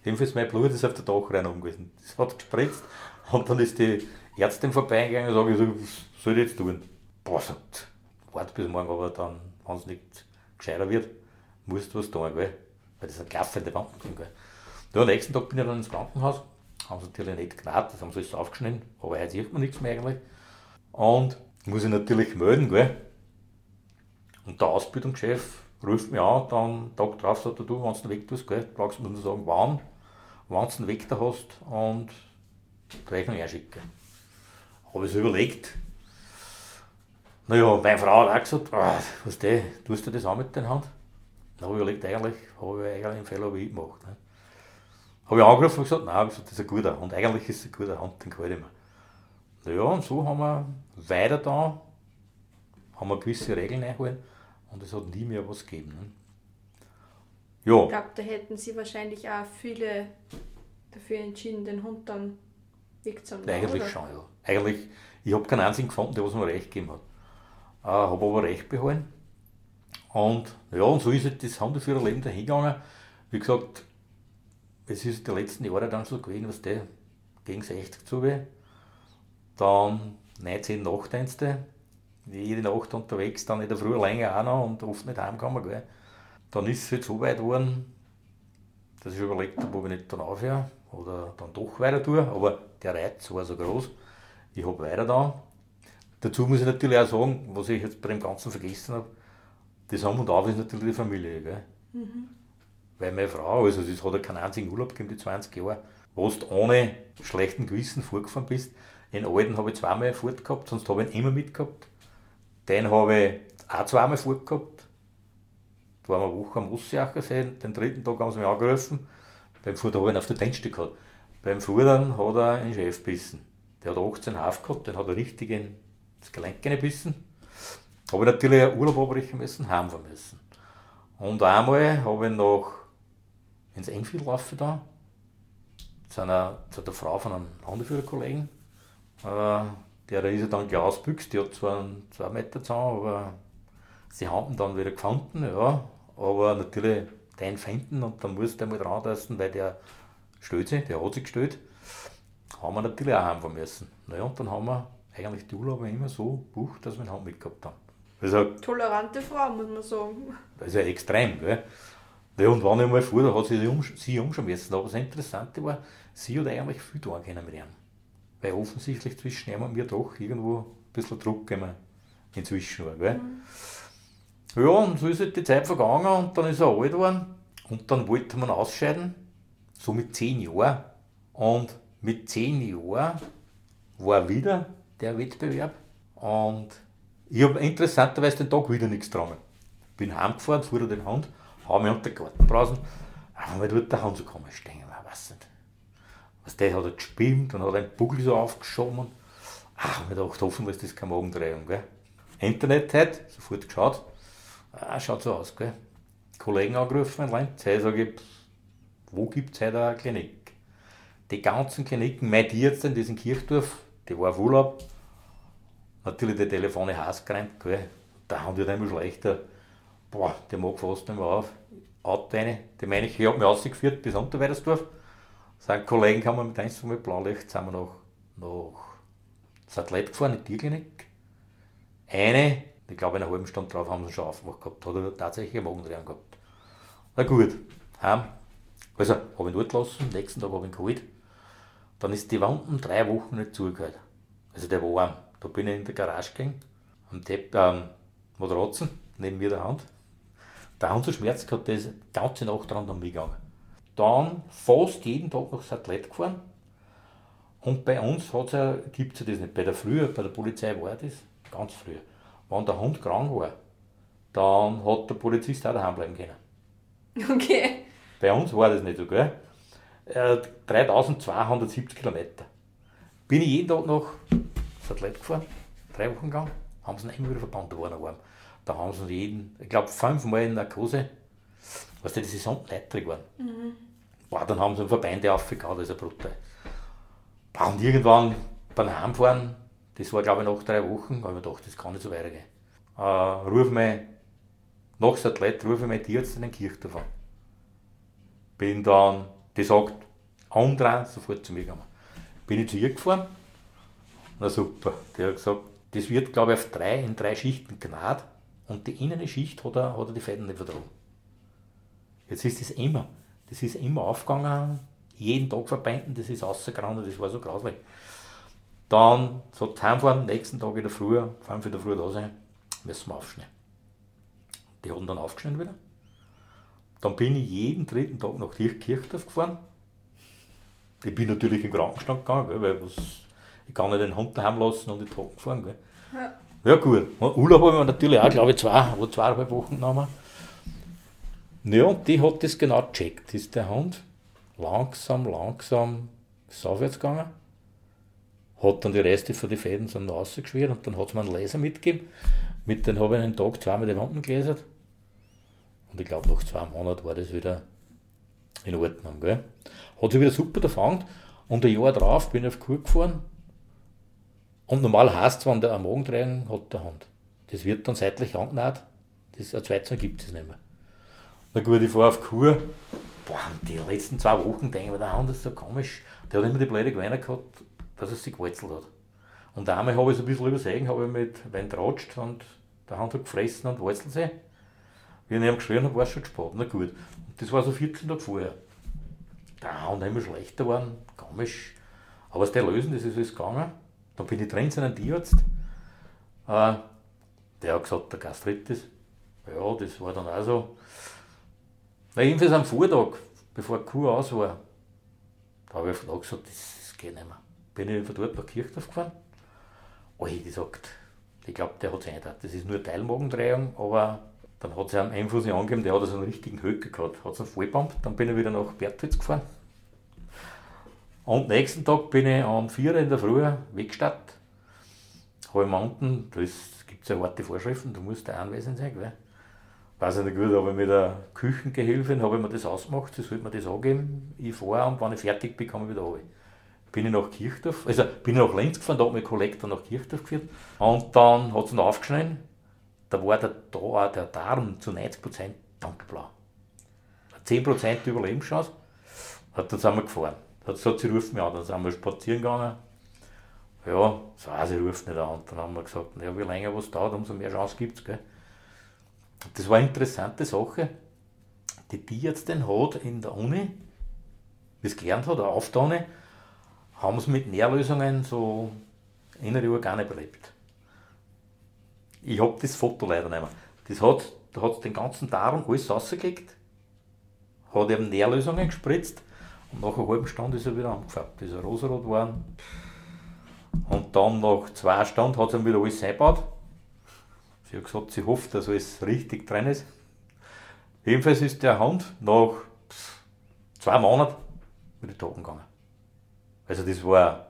Jedenfalls mein Blut ist auf der Dachreinigung gewesen. Das hat gespritzt und dann ist die Ärztin vorbeigegangen und sage, was soll ich jetzt tun? Boah, sagt, warte bis morgen, aber dann, wenn es nicht gescheiter wird, musst du was tun, gell? weil das eine klaffende sind. Gell. am nächsten Tag bin ich dann ins Krankenhaus, haben sie natürlich nicht gnad, das haben sie alles aufgeschnitten, aber heute sieht man nichts mehr eigentlich. Und muss ich natürlich melden, gell. Und der Ausbildungschef ruft mich an, dann Tag drauf sagt er, du, wenn du Weg tust, gell, brauchst du nur sagen, wann, wann du den Weg da hast und die Rechnung einschicken. Habe ich so überlegt. Naja, meine Frau hat auch gesagt, ah, was der, tust du das auch mit den Hand? Dann habe ich überlegt, eigentlich habe ich eigentlich einen Fehler wie ich gemacht. Ne? Habe ich angerufen und gesagt, nein, das ist ein guter und eigentlich ist es ein guter Hand, den gefällt mir. Naja, und so haben wir weiter da, haben wir gewisse Regeln eingehalten und es hat nie mehr was gegeben. Ne? Ja. Ich glaube, da hätten sie wahrscheinlich auch viele dafür entschieden, den Hund dann wegzunehmen. Eigentlich oder? schon, ja. Eigentlich, ich habe keinen einzigen gefunden, der was mir recht gegeben hat. Äh, habe aber recht behalten. Und ja, und so ist halt das Hundeführerleben dahingegangen. Wie gesagt, es ist die letzten Jahre dann so gewesen, was der gegen 60 zu weh. Dann 19 Nachtdienste, jede Nacht unterwegs, dann in der Früh länger auch noch und oft nicht heimgekommen. Gell. Dann ist es halt so weit geworden, dass ich überlegt habe, ob ich nicht dann aufhöre oder dann doch weiter tue. Aber der Reiz war so groß. Ich habe weiter da. Dazu muss ich natürlich auch sagen, was ich jetzt bei dem Ganzen vergessen habe, das Am und Auf ist natürlich die Familie. Mhm. Weil meine Frau, also es hat ja keinen einzigen Urlaub gegeben, die 20 Jahre, wo du ohne schlechten Gewissen vorgefahren bist. Den alten habe ich zweimal fort gehabt, sonst habe ich ihn immer mitgehabt. Den habe ich auch zweimal fort gehabt. Da waren wir eine Woche am Ossiacher sehen. Den dritten Tag haben sie mich angerufen. Beim Fuhr, habe ich ihn auf der Tankstelle gehabt. Beim Fuhren hat er einen Chef gebissen. Der hat 18 Haf gehabt, den hat er richtig ins Gelenk gebissen. Habe ich natürlich Urlaub abbrechen müssen, heimfahren müssen. Und einmal habe ich noch ins Enfield laufen da, zu, einer, zu der Frau von einem Hundeführerkollegen. Äh, der ist ja dann gleich ausbüchst, die hat zwar einen 2 Meter Zaun, aber sie haben ihn dann wieder gefunden, ja. Aber natürlich den finden und dann muss der mal dran lassen, weil der stellt sich, der hat sich gestellt. Haben wir natürlich auch heimfahren müssen. Naja, und dann haben wir eigentlich die Urlaube immer so gebucht, dass wir einen Hund mitgehabt haben. Also, Tolerante Frau, muss man sagen. Das ist ja extrem, gell? Ja, und wenn ich mal fuhr, da hat sie um, sie umgeschmissen. Aber das Interessante war, sie hat eigentlich viel tun können mit ihm. Weil offensichtlich zwischen ihm und mir doch irgendwo ein bisschen Druck inzwischen war. Gell? Mhm. Ja, und so ist halt die Zeit vergangen und dann ist er alt geworden und dann wollte man ausscheiden, so mit zehn Jahren. Und mit zehn Jahren war wieder der Wettbewerb und ich habe interessanterweise den Tag wieder nichts getragen. Bin heimgefahren, fuhr den Hund, hau mir unter den Gartenbrausen, aber dort der Hund so komisch stehen, ich weiß nicht. Was der hat er gespimmt und hat einen Buckel so aufgeschoben. Ach, mir gedacht, hoffentlich ist das keine Magendrehung. Internet hat, sofort geschaut, ah, schaut so aus. Gell? Kollegen angerufen in Lenz, hey, sage wo gibt es heute eine Klinik? Die ganzen Kliniken, mein Tierarzt in diesem Kirchdorf, die war auf Urlaub, natürlich die Telefone heiß gerannt, gell? da haben die dann immer schlechter. Boah, der mag fast nicht mehr auf. Auto rein. Die meine ich, ich habe mich ausgeführt bis Unterweidersdorf. Sagen Kollegen, kann man mit eins mit Blaulicht, sind wir nach, nach Satellit gefahren, in die Tierklinik. Eine, ich glaube, in einer halben Stunde drauf haben sie schon aufgemacht gehabt, hat er tatsächlich einen Magendrehen gehabt. Na gut, heim. Also, habe ich dort gelassen, nächsten Tag habe ich ihn geholt. Dann ist die Wand um drei Wochen nicht zugehört. Also der war warm. Da bin ich in der Garage gegangen, am Tepp, ähm, Matratzen, neben mir der Hand. Der Hand so Schmerz gehabt, der ist die ganze Nacht dran an mich gegangen. Dann fast jeden Tag nach Satellit gefahren. Und bei uns ja, gibt es ja das nicht. Bei der Früher, bei der Polizei war das, ganz früher. Wenn der Hund krank war, dann hat der Polizist auch daheim bleiben können. Okay. Bei uns war das nicht so, gell? 3270 Kilometer. Bin ich jeden Tag nach Satellit gefahren, drei Wochen lang, haben sie ihn immer wieder verbannt, er warm. Da haben sie jeden, ich glaube fünfmal in Narkose, weißt du, das ist so leitrig geworden. Mhm. Boah, dann haben sie einen Verbände aufgehauen, das ist ja brutal. Und irgendwann beim Heimfahren, das war glaube ich nach drei Wochen, habe ich mir gedacht, das kann nicht so weitergehen. Äh, ruf mich, nach Satellit, rufe ich meinen Tierarzt in den Kirchdorf an. Bin dann, die sagt, andrehen, sofort zu mir gekommen. Bin ich zu ihr gefahren, na super. Der hat gesagt, das wird, glaube ich, auf drei, in drei Schichten gnad und die innere Schicht hat er, hat er die Fäden nicht vertragen. Jetzt ist das immer, das ist immer aufgegangen, jeden Tag verbinden, das ist rausgerannt, das war so grauslich. Dann sagt heimfahren, nächsten Tag in der Früh, fünf in der Früh da sein, müssen wir aufschneiden. Die haben dann aufgeschnitten wieder. Dann bin ich jeden dritten Tag nach Kirchdorf gefahren. Ich bin natürlich in den Krankenstand gegangen, weil was ich kann nicht den Hund daheim lassen und in den Trocken fahren. Gell? Ja. ja gut, Urlaub haben wir natürlich auch, glaube ich, zwei, wo zweieinhalb Wochen genommen. Ja, und die hat das genau gecheckt. Ist der Hund langsam, langsam ist aufwärts gegangen, hat dann die Reste von den Fäden so rausgeschwirrt und dann hat es mir einen Laser mitgegeben. Mit dem habe ich einen Tag zweimal die Wanden gelasert. Und ich glaube, nach zwei Monaten war das wieder in Ordnung. Gell? Hat sich wieder super erfangen. Und ein Jahr drauf bin ich auf Kur gefahren und normal heißt es, wenn der eine Magendrehung hat, der Hund. Das wird dann seitlich angenäht. Das, ein gibt es nicht mehr. Na gut, ich fahre auf Kur. Boah, die letzten zwei Wochen denke ich mir, der Hund ist so komisch. Der hat immer die blöde Gewinner gehabt, dass er sich gewalzelt hat. Und einmal habe ich es ein bisschen übersehen, habe ich mit Wein tratscht und der Hund hat gefressen und walzelt sich. Ich ihm geschrien habe, war es schon gespart. Na gut. Und das war so 14 Tage vorher. Der Hund ist immer schlechter geworden, komisch. Aber das Lösen, das ist alles gegangen. Dann bin ich drin zu einem Tierarzt. Äh, der hat gesagt, der Gastritis. Ja, das war dann auch so. Na, jedenfalls am Vortag, bevor die Kuh aus war, da habe ich auch gesagt, das, das geht nicht mehr. bin ich von dort nach Kirchdorf gefahren. Oh, ich gesagt, ich glaube, der hat es nicht. Das ist nur Teilmagendrehung, aber dann hat sie einem Einfluss angegeben, der hat so einen richtigen Höcke gehabt, hat es einen Vollpump. Dann bin ich wieder nach Bertwitz gefahren. Und nächsten Tag bin ich um 4 Uhr in der Früh weggestartet. Habe ich unten, da gibt es ja harte Vorschriften, du musst da anwesend sein. Gell? Weiß ich nicht gut, aber mit der Küchengehilfin habe ich mir das ausgemacht, sie sollte mir das angeben. Ich fahre und wenn ich fertig bin, komme ich wieder runter bin ich nach Kirchdorf, also bin ich nach Linz gefahren, da hat mein Kollektor nach Kirchdorf geführt. Und dann hat es noch aufgeschnitten, da war der, da, der Darm zu 90% dunkelblau. 10% Überlebenschance. Und dann sind wir gefahren. Dann hat sie rufen mich an, dann sind wir spazieren gegangen. Ja, so, sie ruft nicht an. Und dann haben wir gesagt, ja, wie länger was dauert, umso mehr Chance gibt es. Das war eine interessante Sache, die die jetzt denn hat in der Uni, wie es gelernt hat, auf der Uni, haben sie mit Nährlösungen so innere Organe belebt. Ich habe das Foto leider nicht mehr. Das hat, da hat den ganzen Darm alles rausgelegt, hat eben Nährlösungen gespritzt und nach einer halben Stunde ist er wieder angefärbt. Da ist er rosarot geworden. Und dann nach zwei Stunden hat sie wieder alles eingebaut. Sie hat gesagt, sie hofft, dass alles richtig drin ist. Jedenfalls ist der Hund nach zwei Monaten wieder toten gegangen. Also das war,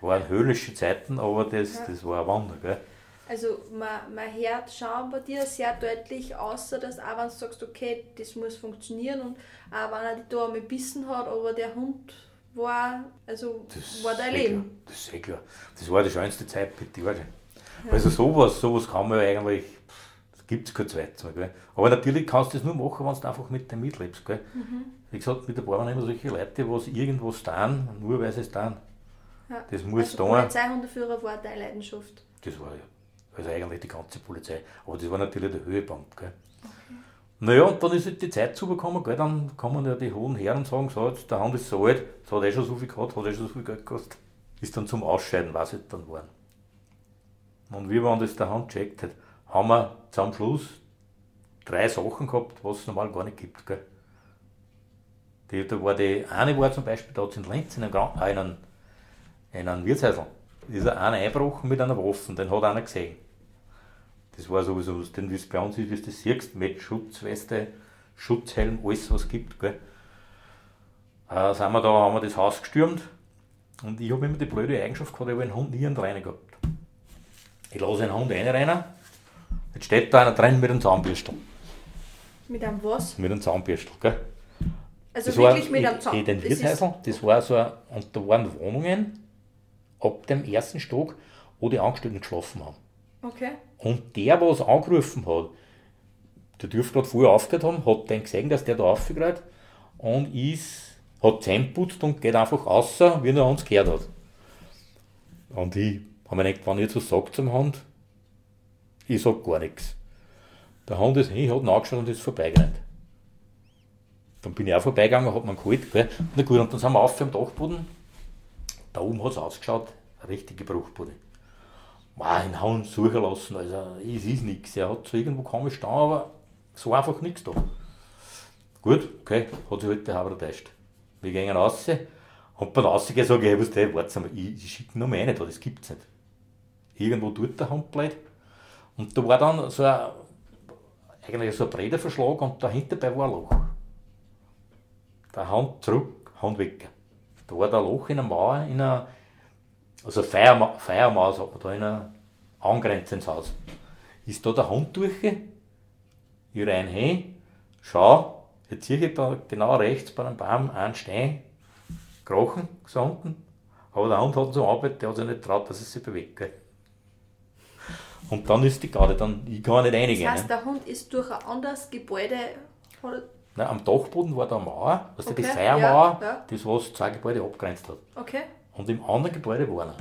waren höhlische Zeiten, aber das, das war ein Wunder. Gell? Also man, man hört schon bei dir sehr deutlich, außer dass auch wenn du sagst, okay, das muss funktionieren und auch wenn er die da einmal bissen hat, aber der Hund war, also das war dein Leben. Klar. Das ist eh klar. Das war die schönste Zeit bitte. Ja. Also sowas, sowas kann man eigentlich, das gibt es kein zweites Mal. Gell? Aber natürlich kannst du das nur machen, wenn du einfach mit dem mitlebst. Gell? Mhm. Wie gesagt, mit der waren immer solche Leute, die irgendwas tun, nur weil sie es tun. Ja. Das muss also da. Polizeihundeführer war deine Leidenschaft. Das war ja. Also eigentlich die ganze Polizei. Aber das war natürlich der Höhepunkt. Gell? Okay. Naja, und dann ist halt die Zeit zugekommen, gell? dann kommen ja die hohen Herren und sagen, so, jetzt, der Hand ist so alt, das hat eh schon so viel gehabt, hat eh schon so viel Geld gekostet. Ist dann zum Ausscheiden, was es dann waren. Und wie man das der Hand checkt hat, haben wir zum Schluss drei Sachen gehabt, was es normal gar nicht gibt. Gell? Die, da war die eine war zum Beispiel, da in Lenz in einem, äh, in einem, in einem Wirtshäusl, ist einer eingebrochen mit einer Waffe, den hat einer gesehen. Das war sowieso, denn wie es bei uns ist, wie du das siehst, mit Schutzweste, Schutzhelm, alles was es gibt. Gell. Äh, sind wir da, haben wir das Haus gestürmt und ich habe immer die blöde Eigenschaft gehabt, ich habe einen Hund nie rein gehabt. Ich lasse einen Hund rein, jetzt steht da einer drin mit einem Zahnbürstel. Mit einem was? Mit einem Zahnbürstel, gell. Also das wirklich war, mit einem Zaun. Den Wirtshäusl, das war so, ein, und da waren Wohnungen ab dem ersten Stock, wo die Angestellten geschlafen haben. Okay. Und der, was angerufen hat, der dürfte gerade vorher aufgehört haben, hat dann gesehen, dass der da aufgehört und ist, hat Zähne putzt und geht einfach raus, wie er uns gehört hat. Und ich habe mir gedacht, wenn ich jetzt was sage zum Hund, ich sage gar nichts. Der Hund ist hin, hat ihn angeschaut und ist vorbeigerannt. Dann bin ich auch vorbeigegangen, hat man geholt. Gell. Na gut, und dann sind wir auf am Dachboden. Da oben hat es ausgeschaut, eine richtige Bruchbude. Den Hund suchen lassen, also es ist nichts. Er hat so irgendwo komisch stehen, aber so einfach nichts da. Gut, okay, hat sich halt der Haber getäuscht. Wir gehen raus und beim Rausgehen sage ich, hey, warte mal, ich, ich schicke noch mehr da, das gibt's nicht. Irgendwo tut der Hund blöd. Und da war dann so ein, eigentlich so ein Brederverschlag und dahinter bei war ein Loch der Hand zurück, Hand weg. Da war da ein Loch in der Mauer, in einer, also Feierma Feiermauer, sagt man da, in einer angrenzenden Haus. Ist da der Hund durch, ich rein hin, schau, jetzt sehe ich da genau rechts bei einem Baum einen Stein, krochen, gesunken, aber der Hund hat so Arbeit, der hat sich nicht traut, dass es sich bewegt. Und dann ist die Garde, dann, ich kann nicht reingehen. Das heißt, der Hund ist durch ein anderes Gebäude Nein, am Dachboden war da eine Mauer, also okay. die Feiermauer, ja, ja. das was zwei Gebäude abgrenzt hat. Okay. Und im anderen Gebäude war einer.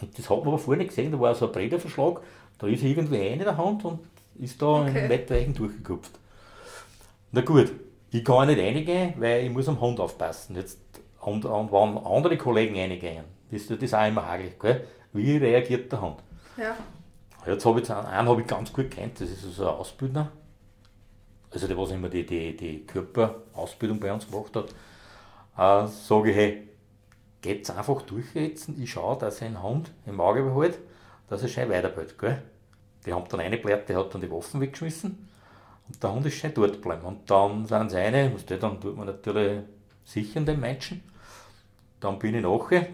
Und das hat man aber vorher nicht gesehen, da war so ein Brederverschlag, da ist irgendwie eine in der Hand und ist da okay. in Wettweichen durchgekupft. Na gut, ich kann nicht reingehen, weil ich muss am Hund aufpassen. Jetzt, und, und wenn andere Kollegen reingehen, ist das auch immer hagelig, gell? Wie reagiert der Hund? Ja. Jetzt habe ich einen, einen habe ich ganz gut kennt, das ist so ein Ausbildner also der, was immer die, die, die Körperausbildung bei uns gemacht hat, äh, sage ich, hey, geht es einfach durchsetzen. Ich schaue, dass ein Hund im Auge behält, dass er schön weiterbleibt. Gell? Die haben dann eine Blätter, der hat dann die Waffen weggeschmissen und der Hund ist schön dort geblieben. Und dann sind sie eine, dann tut man natürlich sichern den Menschen. Dann bin ich nachher.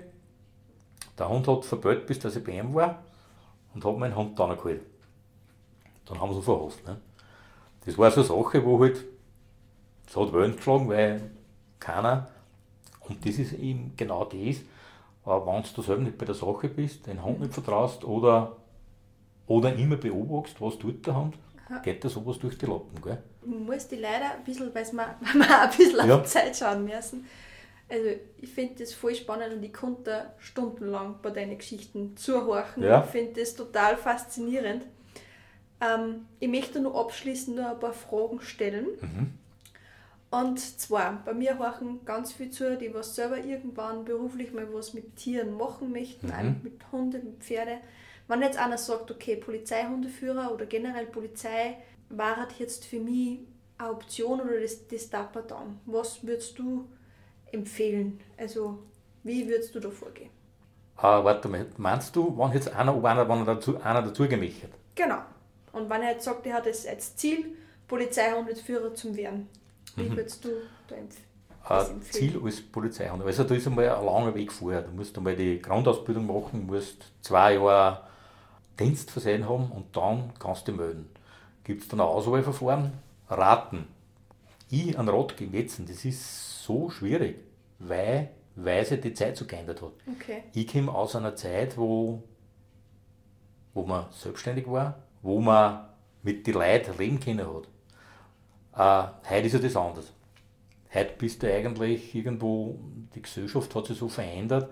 Der Hund hat verbellt, bis dass ich bei ihm war und hat meinen Hund dann geholt. Dann haben sie ihn. Ne? Das war so eine Sache, wo halt, es hat Wellen geschlagen, weil keiner, und das ist eben genau das, äh, wenn du selber nicht bei der Sache bist, den Hund nicht vertraust oder, oder immer beobachtest, was tut der Hund, geht da sowas durch die Lappen. Gell? Die leider ein bisschen, weil wir, wir ein bisschen ja. auf die Zeit schauen müssen. Also ich finde das voll spannend und ich konnte da stundenlang bei deinen Geschichten zuhorchen. Ja. Ich finde das total faszinierend. Ähm, ich möchte nur abschließend nur ein paar Fragen stellen. Mhm. Und zwar, bei mir horchen ganz viel zu, die was selber irgendwann beruflich mal was mit Tieren machen möchten, mhm. mit Hunden, mit Pferde. Wenn jetzt einer sagt, okay, Polizeihundeführer oder generell Polizei war halt jetzt für mich eine Option oder das, das dann. Was würdest du empfehlen? Also, wie würdest du da vorgehen? Uh, warte mal, meinst du, wenn jetzt einer, ob einer, wenn er dazu, einer dazu gemischt hat? Genau. Und wenn er jetzt sagt, er hat es als Ziel, Polizeihundeführer zu werden, wie mhm. würdest du da empfehlen? Ziel als Polizeihund. Also da ist einmal ein langer Weg vorher. Du musst einmal die Grundausbildung machen, musst zwei Jahre Dienst versehen haben und dann kannst du melden. Gibt es dann ein Auswahlverfahren? Raten. Ich an Rat gegen jetzt, das ist so schwierig, weil, weil sich die Zeit so geändert hat. Okay. Ich komme aus einer Zeit, wo, wo man selbstständig war, wo man mit den Leuten leben können hat. Äh, heute ist ja das anders. Heute bist du eigentlich irgendwo, die Gesellschaft hat sich so verändert.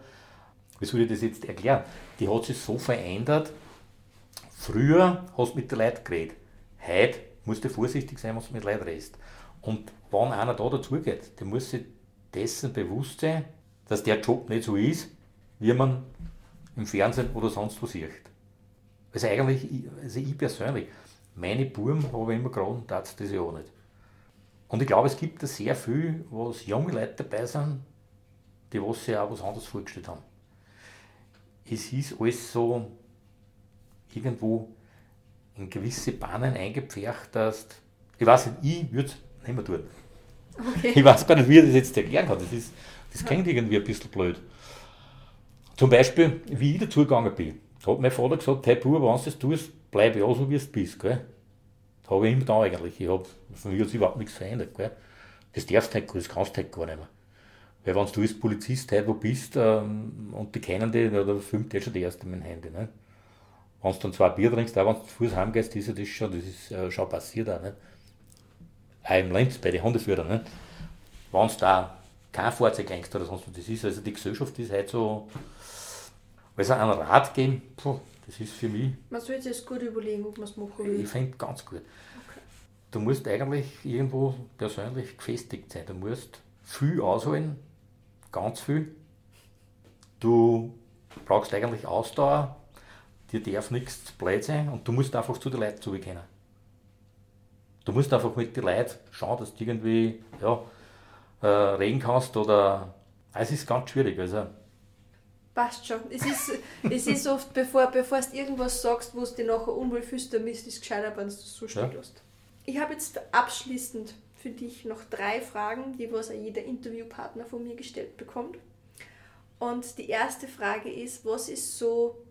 Wie soll ich das jetzt erklären? Die hat sich so verändert. Früher hast du mit den Leuten geredet. Heute musst du vorsichtig sein, was du mit Leuten redest. Und wenn einer da dazugeht, der muss sich dessen bewusst sein, dass der Job nicht so ist, wie man im Fernsehen oder sonst wo sieht. Also eigentlich, also ich persönlich, meine Buben habe ich immer geraten, das das ja auch nicht. Und ich glaube, es gibt da sehr viel, was junge Leute dabei sind, die was sich auch was anderes vorgestellt haben. Es ist alles so irgendwo in gewisse Bahnen eingepfercht, dass, ich weiß nicht, ich würde es nicht mehr tun. Okay. Ich weiß gar nicht, wie er das jetzt erklären kann. Das, ist, das klingt irgendwie ein bisschen blöd. Zum Beispiel, wie ich dazugegangen bin hat mein Vater gesagt, hey Bub, wenn du das tust, bleib ja so, wie du bist. Gell? Habe ich immer da eigentlich. Ich habe von mir sich überhaupt nichts verändert. Gell? Das darfst du halt, das kannst du halt gar nicht mehr. Weil wenn du als Polizist heute wo bist ähm, und die kennen dich, dann filmt der schon der erste dem Handy. Ne? Wenn du dann zwei Bier trinkst, auch wenn du zu Fuß heimgehst, ist ja das schon, das ist äh, schon passiert auch. Nicht? Auch im Lenz bei den Hundeführern. Nicht? Wenn du da kein Fahrzeug hängst oder sonst was, das ist, also die Gesellschaft ist halt so, also einen Rat geben, puh, das ist für mich. Man sollte sich gut überlegen, ob man es machen will. Ich finde ganz gut. Okay. Du musst eigentlich irgendwo persönlich gefestigt sein. Du musst viel ausholen, ganz viel. Du brauchst eigentlich Ausdauer, dir darf nichts blöd sein und du musst einfach zu den Leuten zubekennen. Du musst einfach mit den Leuten schauen, dass du irgendwie ja, äh, reden kannst oder es ist ganz schwierig. Also, Passt schon. Es ist, es ist oft, bevor, bevor du irgendwas sagst, wo du dich nachher unwohl fühlst, dann ist es gescheiter, wenn du es so stehen ja. lässt. Ich habe jetzt abschließend für dich noch drei Fragen, die was jeder Interviewpartner von mir gestellt bekommt. Und die erste Frage ist, was ist so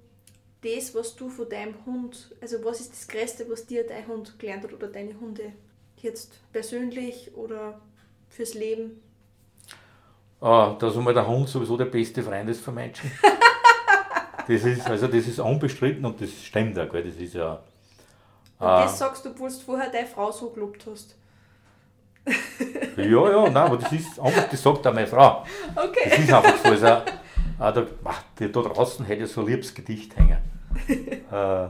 das, was du von deinem Hund, also was ist das Größte, was dir dein Hund gelernt hat oder deine Hunde jetzt persönlich oder fürs Leben? Ah, dass einmal der Hund sowieso der beste Freund ist für Menschen. das ist, also das ist unbestritten und das stimmt auch, gell? das ist ja... Und das äh, sagst du, obwohl du vorher deine Frau so gelobt hast. ja, ja, nein, aber das ist einfach, das sagt auch meine Frau. Okay. Das ist einfach so. Also, äh, da, ach, da draußen hätte ich so ein liebes Gedicht hängen. äh,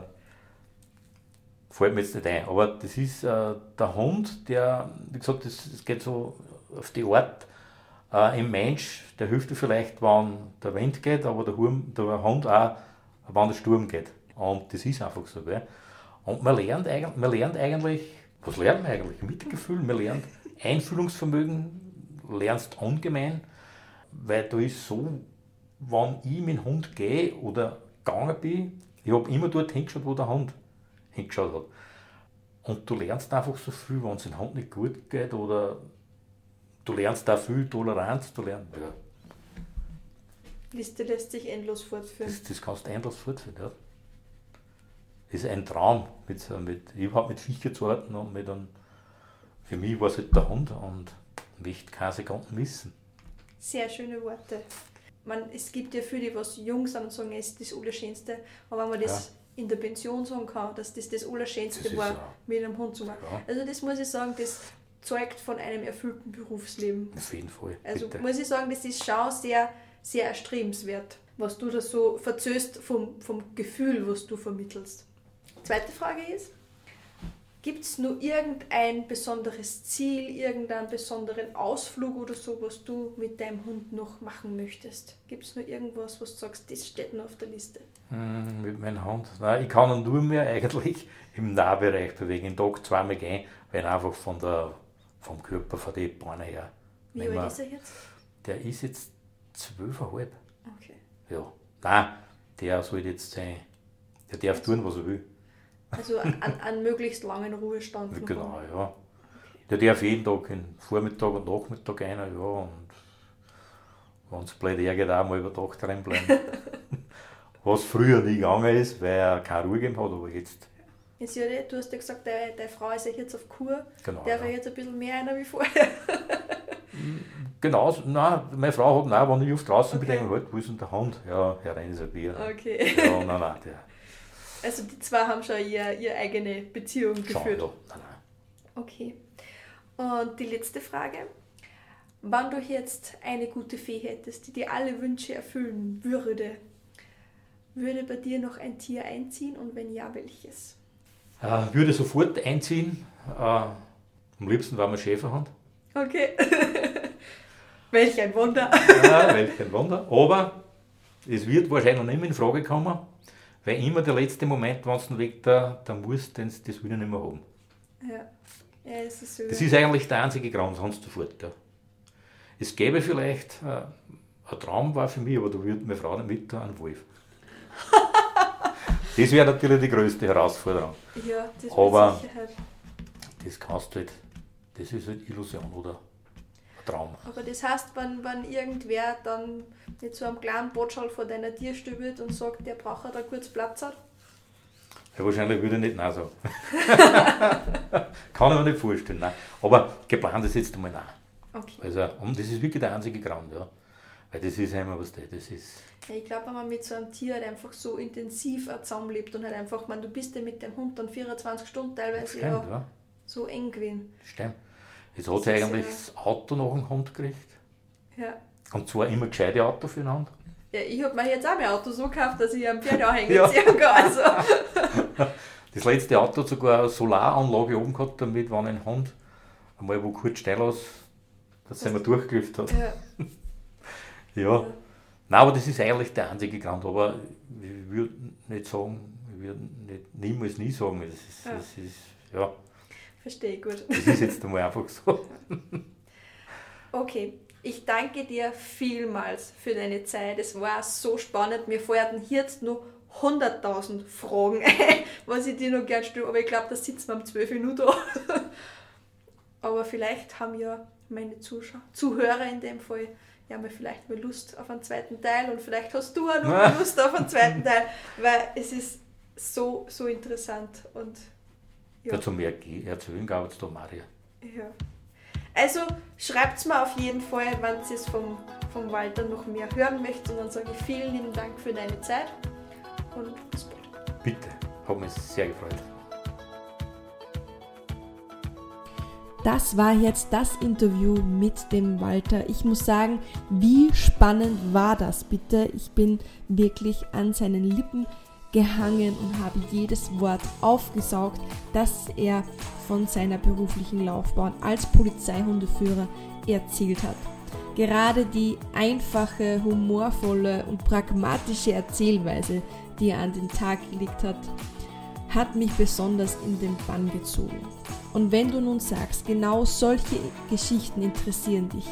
fällt mir jetzt nicht ein. Aber das ist äh, der Hund, der, wie gesagt, das, das geht so auf die Art, äh, im Mensch, der hilft dir vielleicht, wenn der Wind geht, aber der, Hund, der Hund auch, wenn der Sturm geht. Und das ist einfach so. Gell? Und man lernt, eigentlich, man lernt eigentlich, was lernt man eigentlich? Mitgefühl, man lernt Einfühlungsvermögen, lernst ungemein, weil da ist so wenn ich mit dem Hund gehe oder gegangen bin, ich habe immer dort hingeschaut, wo der Hund hingeschaut hat. Und du lernst einfach so viel, wenn es dem Hund nicht gut geht oder du lernst da viel Toleranz, du lernst, ja. Liste lässt sich endlos fortführen. Das, das kannst du endlos fortführen, ja. Das ist ein Traum. Mit, mit, ich habe mit Viecher zu arbeiten und mit einem, für mich war es halt der Hund und möchte keine Sekunden missen. Sehr schöne Worte. Man, es gibt ja viele, die was jung sind und sagen, es ist das Allerschönste. Aber wenn man das in der Pension sagen kann, dass das das Allerschönste Das war, ja- mit einem Hund zu machen. Ja. Also das muss ich sagen, das zeugt von einem erfüllten Berufsleben. Auf jeden Fall. Also bitte. muss ich sagen, das ist schon sehr, sehr erstrebenswert, was du da so verzöst vom, vom Gefühl, was du vermittelst. Zweite Frage ist, gibt es nur irgendein besonderes Ziel, irgendeinen besonderen Ausflug oder so, was du mit deinem Hund noch machen möchtest? Gibt es nur irgendwas, was du sagst, das steht noch auf der Liste? Hm, mit meinem Hund. Nein, ich kann ihn nur mehr eigentlich im Nahbereich bewegen. Den Tag zweimal gehen, weil er einfach von der, vom Körper, von den Beinen her. Wie alt ist er jetzt? Der ist jetzt zwölfeinhalb. Okay. Ja. Nein, der soll jetzt sein. Der darf tun, was er will. Also an möglichst langen Ruhestand. Genau, ja. Der darf jeden Tag, in Vormittag und Nachmittag rein, ja. Und wenn es blöd hergeht, auch mal über Tag drin bleiben. Was früher nie gegangen ist, weil er keine Ruhe gegeben hat, aber jetzt, Jetzt, Jürgen, du hast ja gesagt, deine, deine Frau ist ja jetzt auf Kur. genau. Der ja. jetzt ein bisschen mehr einer wie vorher. Genau, nein, meine Frau hat, nein, wenn ich auf draußen bin, Okay. ich, halt, wo ist denn der Hund? Ja, herein ist ein Bier. Okay. Ja, nein, nein, der Also die zwei haben schon ihre, ihre eigene Beziehung schon, geführt. ja, nein, nein. Okay. Und die letzte Frage. Wenn du jetzt eine gute Fee hättest, die dir alle Wünsche erfüllen würde, würde bei dir noch ein Tier einziehen und wenn ja, welches? Äh, würde sofort einziehen. Äh, am liebsten war mein Schäferhund. Okay. Welch ein Wunder. Ja, welch Wunder. Aber es wird wahrscheinlich nicht mehr in Frage kommen, weil immer der letzte Moment, wenn du weg da, da musst, den, das will ich nicht mehr haben. Ja. Ja, es ist. Das ist eigentlich der einzige Grund, sonst sofort. Ja. Es gäbe vielleicht, äh, ein Traum war für mich, aber da würde meine Frau nicht mit, ein Wolf. das wäre natürlich die größte Herausforderung. ja, das Aber-. Das kannst du halt, das ist halt Illusion oder ein Traum. Aber das heißt, wenn, wenn irgendwer dann mit so einem kleinen Botschall vor deiner Tür stöbelt und sagt, der braucht da kurz Platz hat, Ja, wahrscheinlich würde ich nicht Nein sagen. Kann ich mir nicht vorstellen. Nein. Aber geplant ist jetzt einmal Nein. okay. Also, und das ist wirklich der einzige Grund, ja. Weil das ist einmal was das, ist. Ich glaube, wenn man mit so einem Tier halt einfach so intensiv zusammenlebt und halt einfach, man, du bist ja mit dem Hund dann 24 Stunden teilweise Stimmt, ja, so eng gewesen. Stimmt. Jetzt hat sie eigentlich ja- das Auto nach dem Hund gekriegt. Ja. Und zwar immer gescheite Auto für den Hund. Ja, ich habe mir jetzt auch mein Auto so gekauft, dass ich am Pferdeanhänger Ja. ziehen kann. Also. Das letzte Auto hat sogar eine Solaranlage oben gehabt, damit, wenn ein Hund einmal wo kurz steil ist, dass er mal durchgelüftet hat. Ja. Ja. Nein, aber das ist eigentlich der einzige Grund. Aber ich würde nicht sagen, ich würde nicht, niemals nie sagen. Das ist, Ja. das ist, ja, Verstehe ich gut. das ist jetzt einmal einfach so. Okay, ich danke dir vielmals für deine Zeit. Es war so spannend. Mir fallen jetzt nur 100.000 Fragen was ich dir noch gerne stelle. Aber ich glaube, da sitzen wir um 12 Minuten. Aber vielleicht haben ja meine Zuschauer, Zuhörer in dem Fall ja mal vielleicht mal Lust auf einen zweiten Teil und vielleicht hast du auch noch mal Lust auf einen zweiten Teil, weil es ist so, so interessant und ja. Zum mehr erzählen gab es da Maria. Ja. Also schreibt mir auf jeden Fall, wenn ihr es vom, vom Walter noch mehr hören möchtet. Und dann sage ich vielen lieben Dank für deine Zeit und bis bald. Bitte, hat mich sehr gefreut. Das war jetzt das Interview mit dem Walter. Ich muss sagen, wie spannend war das bitte? Ich bin wirklich an seinen Lippen gehangen und habe jedes Wort aufgesaugt, das er von seiner beruflichen Laufbahn als Polizeihundeführer erzählt hat. Gerade die einfache, humorvolle und pragmatische Erzählweise, die er an den Tag gelegt hat, hat mich besonders in den Bann gezogen. Und wenn du nun sagst, genau solche Geschichten interessieren dich,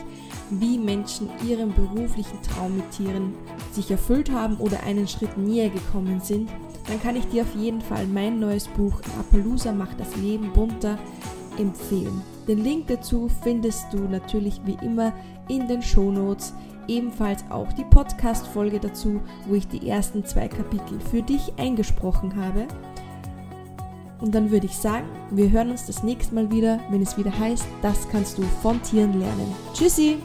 wie Menschen ihren beruflichen Traum mit Tieren sich erfüllt haben oder einen Schritt näher gekommen sind, dann kann ich dir auf jeden Fall mein neues Buch Appaloosa macht das Leben bunter empfehlen. Den Link dazu findest du natürlich wie immer in den Shownotes. Ebenfalls auch die Podcast-Folge dazu, wo ich die ersten zwei Kapitel für dich eingesprochen habe. Und dann würde ich sagen, wir hören uns das nächste Mal wieder, wenn es wieder heißt, das kannst du von Tieren lernen. Tschüssi!